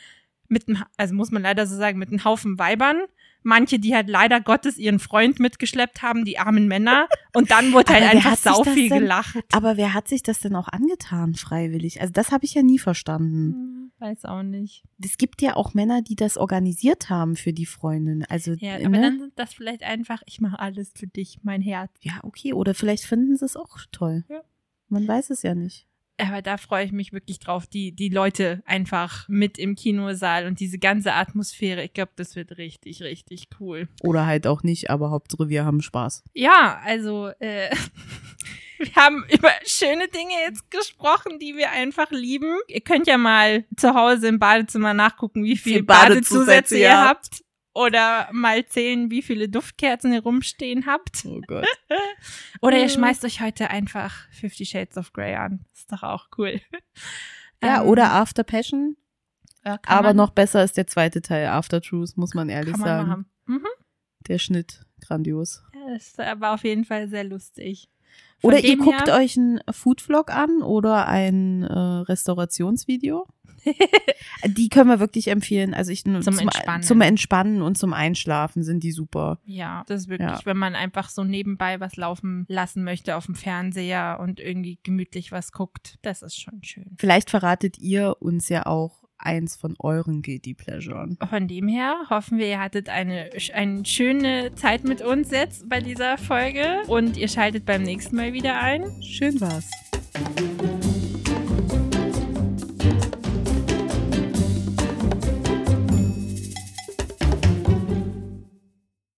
Speaker 2: mit einem, also muss man leider so sagen, mit einem Haufen Weibern, manche, die halt leider Gottes ihren Freund mitgeschleppt haben, die armen Männer und dann wurde halt
Speaker 1: Aber
Speaker 2: einfach sau viel
Speaker 1: denn-
Speaker 2: gelacht.
Speaker 1: Aber wer hat sich das denn auch angetan, freiwillig? Also das habe ich ja nie verstanden.
Speaker 2: Hm, Weiß auch nicht.
Speaker 1: Es gibt ja auch Männer, die das organisiert haben für die Freundin. Also,
Speaker 2: Ja, aber
Speaker 1: ne?
Speaker 2: dann sind das vielleicht einfach, ich mache alles für dich, mein Herz.
Speaker 1: ja, okay. Oder vielleicht finden sie es auch toll.
Speaker 2: Ja.
Speaker 1: Man weiß es ja nicht.
Speaker 2: Aber da freue ich mich wirklich drauf, die, die Leute einfach mit im Kinosaal und diese ganze Atmosphäre. Ich glaube, das wird richtig, richtig cool.
Speaker 1: Oder halt auch nicht, aber Hauptsache wir haben Spaß.
Speaker 2: Ja, also äh, wir haben über schöne Dinge jetzt gesprochen, die wir einfach lieben. Ihr könnt ja mal zu Hause im Badezimmer nachgucken, wie viel
Speaker 1: Viel Badezusätze ihr habt.
Speaker 2: Oder mal zählen, wie viele Duftkerzen ihr rumstehen habt.
Speaker 1: Oh Gott.
Speaker 2: Oder ihr
Speaker 1: Äh.
Speaker 2: schmeißt euch heute einfach Fifty Shades of Grey an. Ist doch auch cool.
Speaker 1: Ja,
Speaker 2: Ähm,
Speaker 1: oder After Passion.
Speaker 2: ja,
Speaker 1: Aber
Speaker 2: man-
Speaker 1: noch besser ist der zweite Teil, After Truth, muss man ehrlich
Speaker 2: man
Speaker 1: sagen.
Speaker 2: Mhm.
Speaker 1: Der Schnitt, grandios.
Speaker 2: Ja, das war auf jeden Fall sehr lustig. Von
Speaker 1: Oder ihr guckt euch einen Foodvlog an oder ein äh, Restaurationsvideo. die können wir wirklich empfehlen. Also ich zum,
Speaker 2: Entspannen.
Speaker 1: zum Entspannen und zum Einschlafen sind die super.
Speaker 2: Ja, das ist wirklich,
Speaker 1: Ja.
Speaker 2: wenn man einfach so nebenbei was laufen lassen möchte auf dem Fernseher und irgendwie gemütlich was guckt. Das ist schon schön.
Speaker 1: Vielleicht verratet ihr uns ja auch eins von euren Guilty Pleasuren.
Speaker 2: Von dem her hoffen wir, ihr hattet eine, eine schöne Zeit mit uns jetzt bei dieser Folge und ihr schaltet beim nächsten Mal wieder ein.
Speaker 1: Schön war's.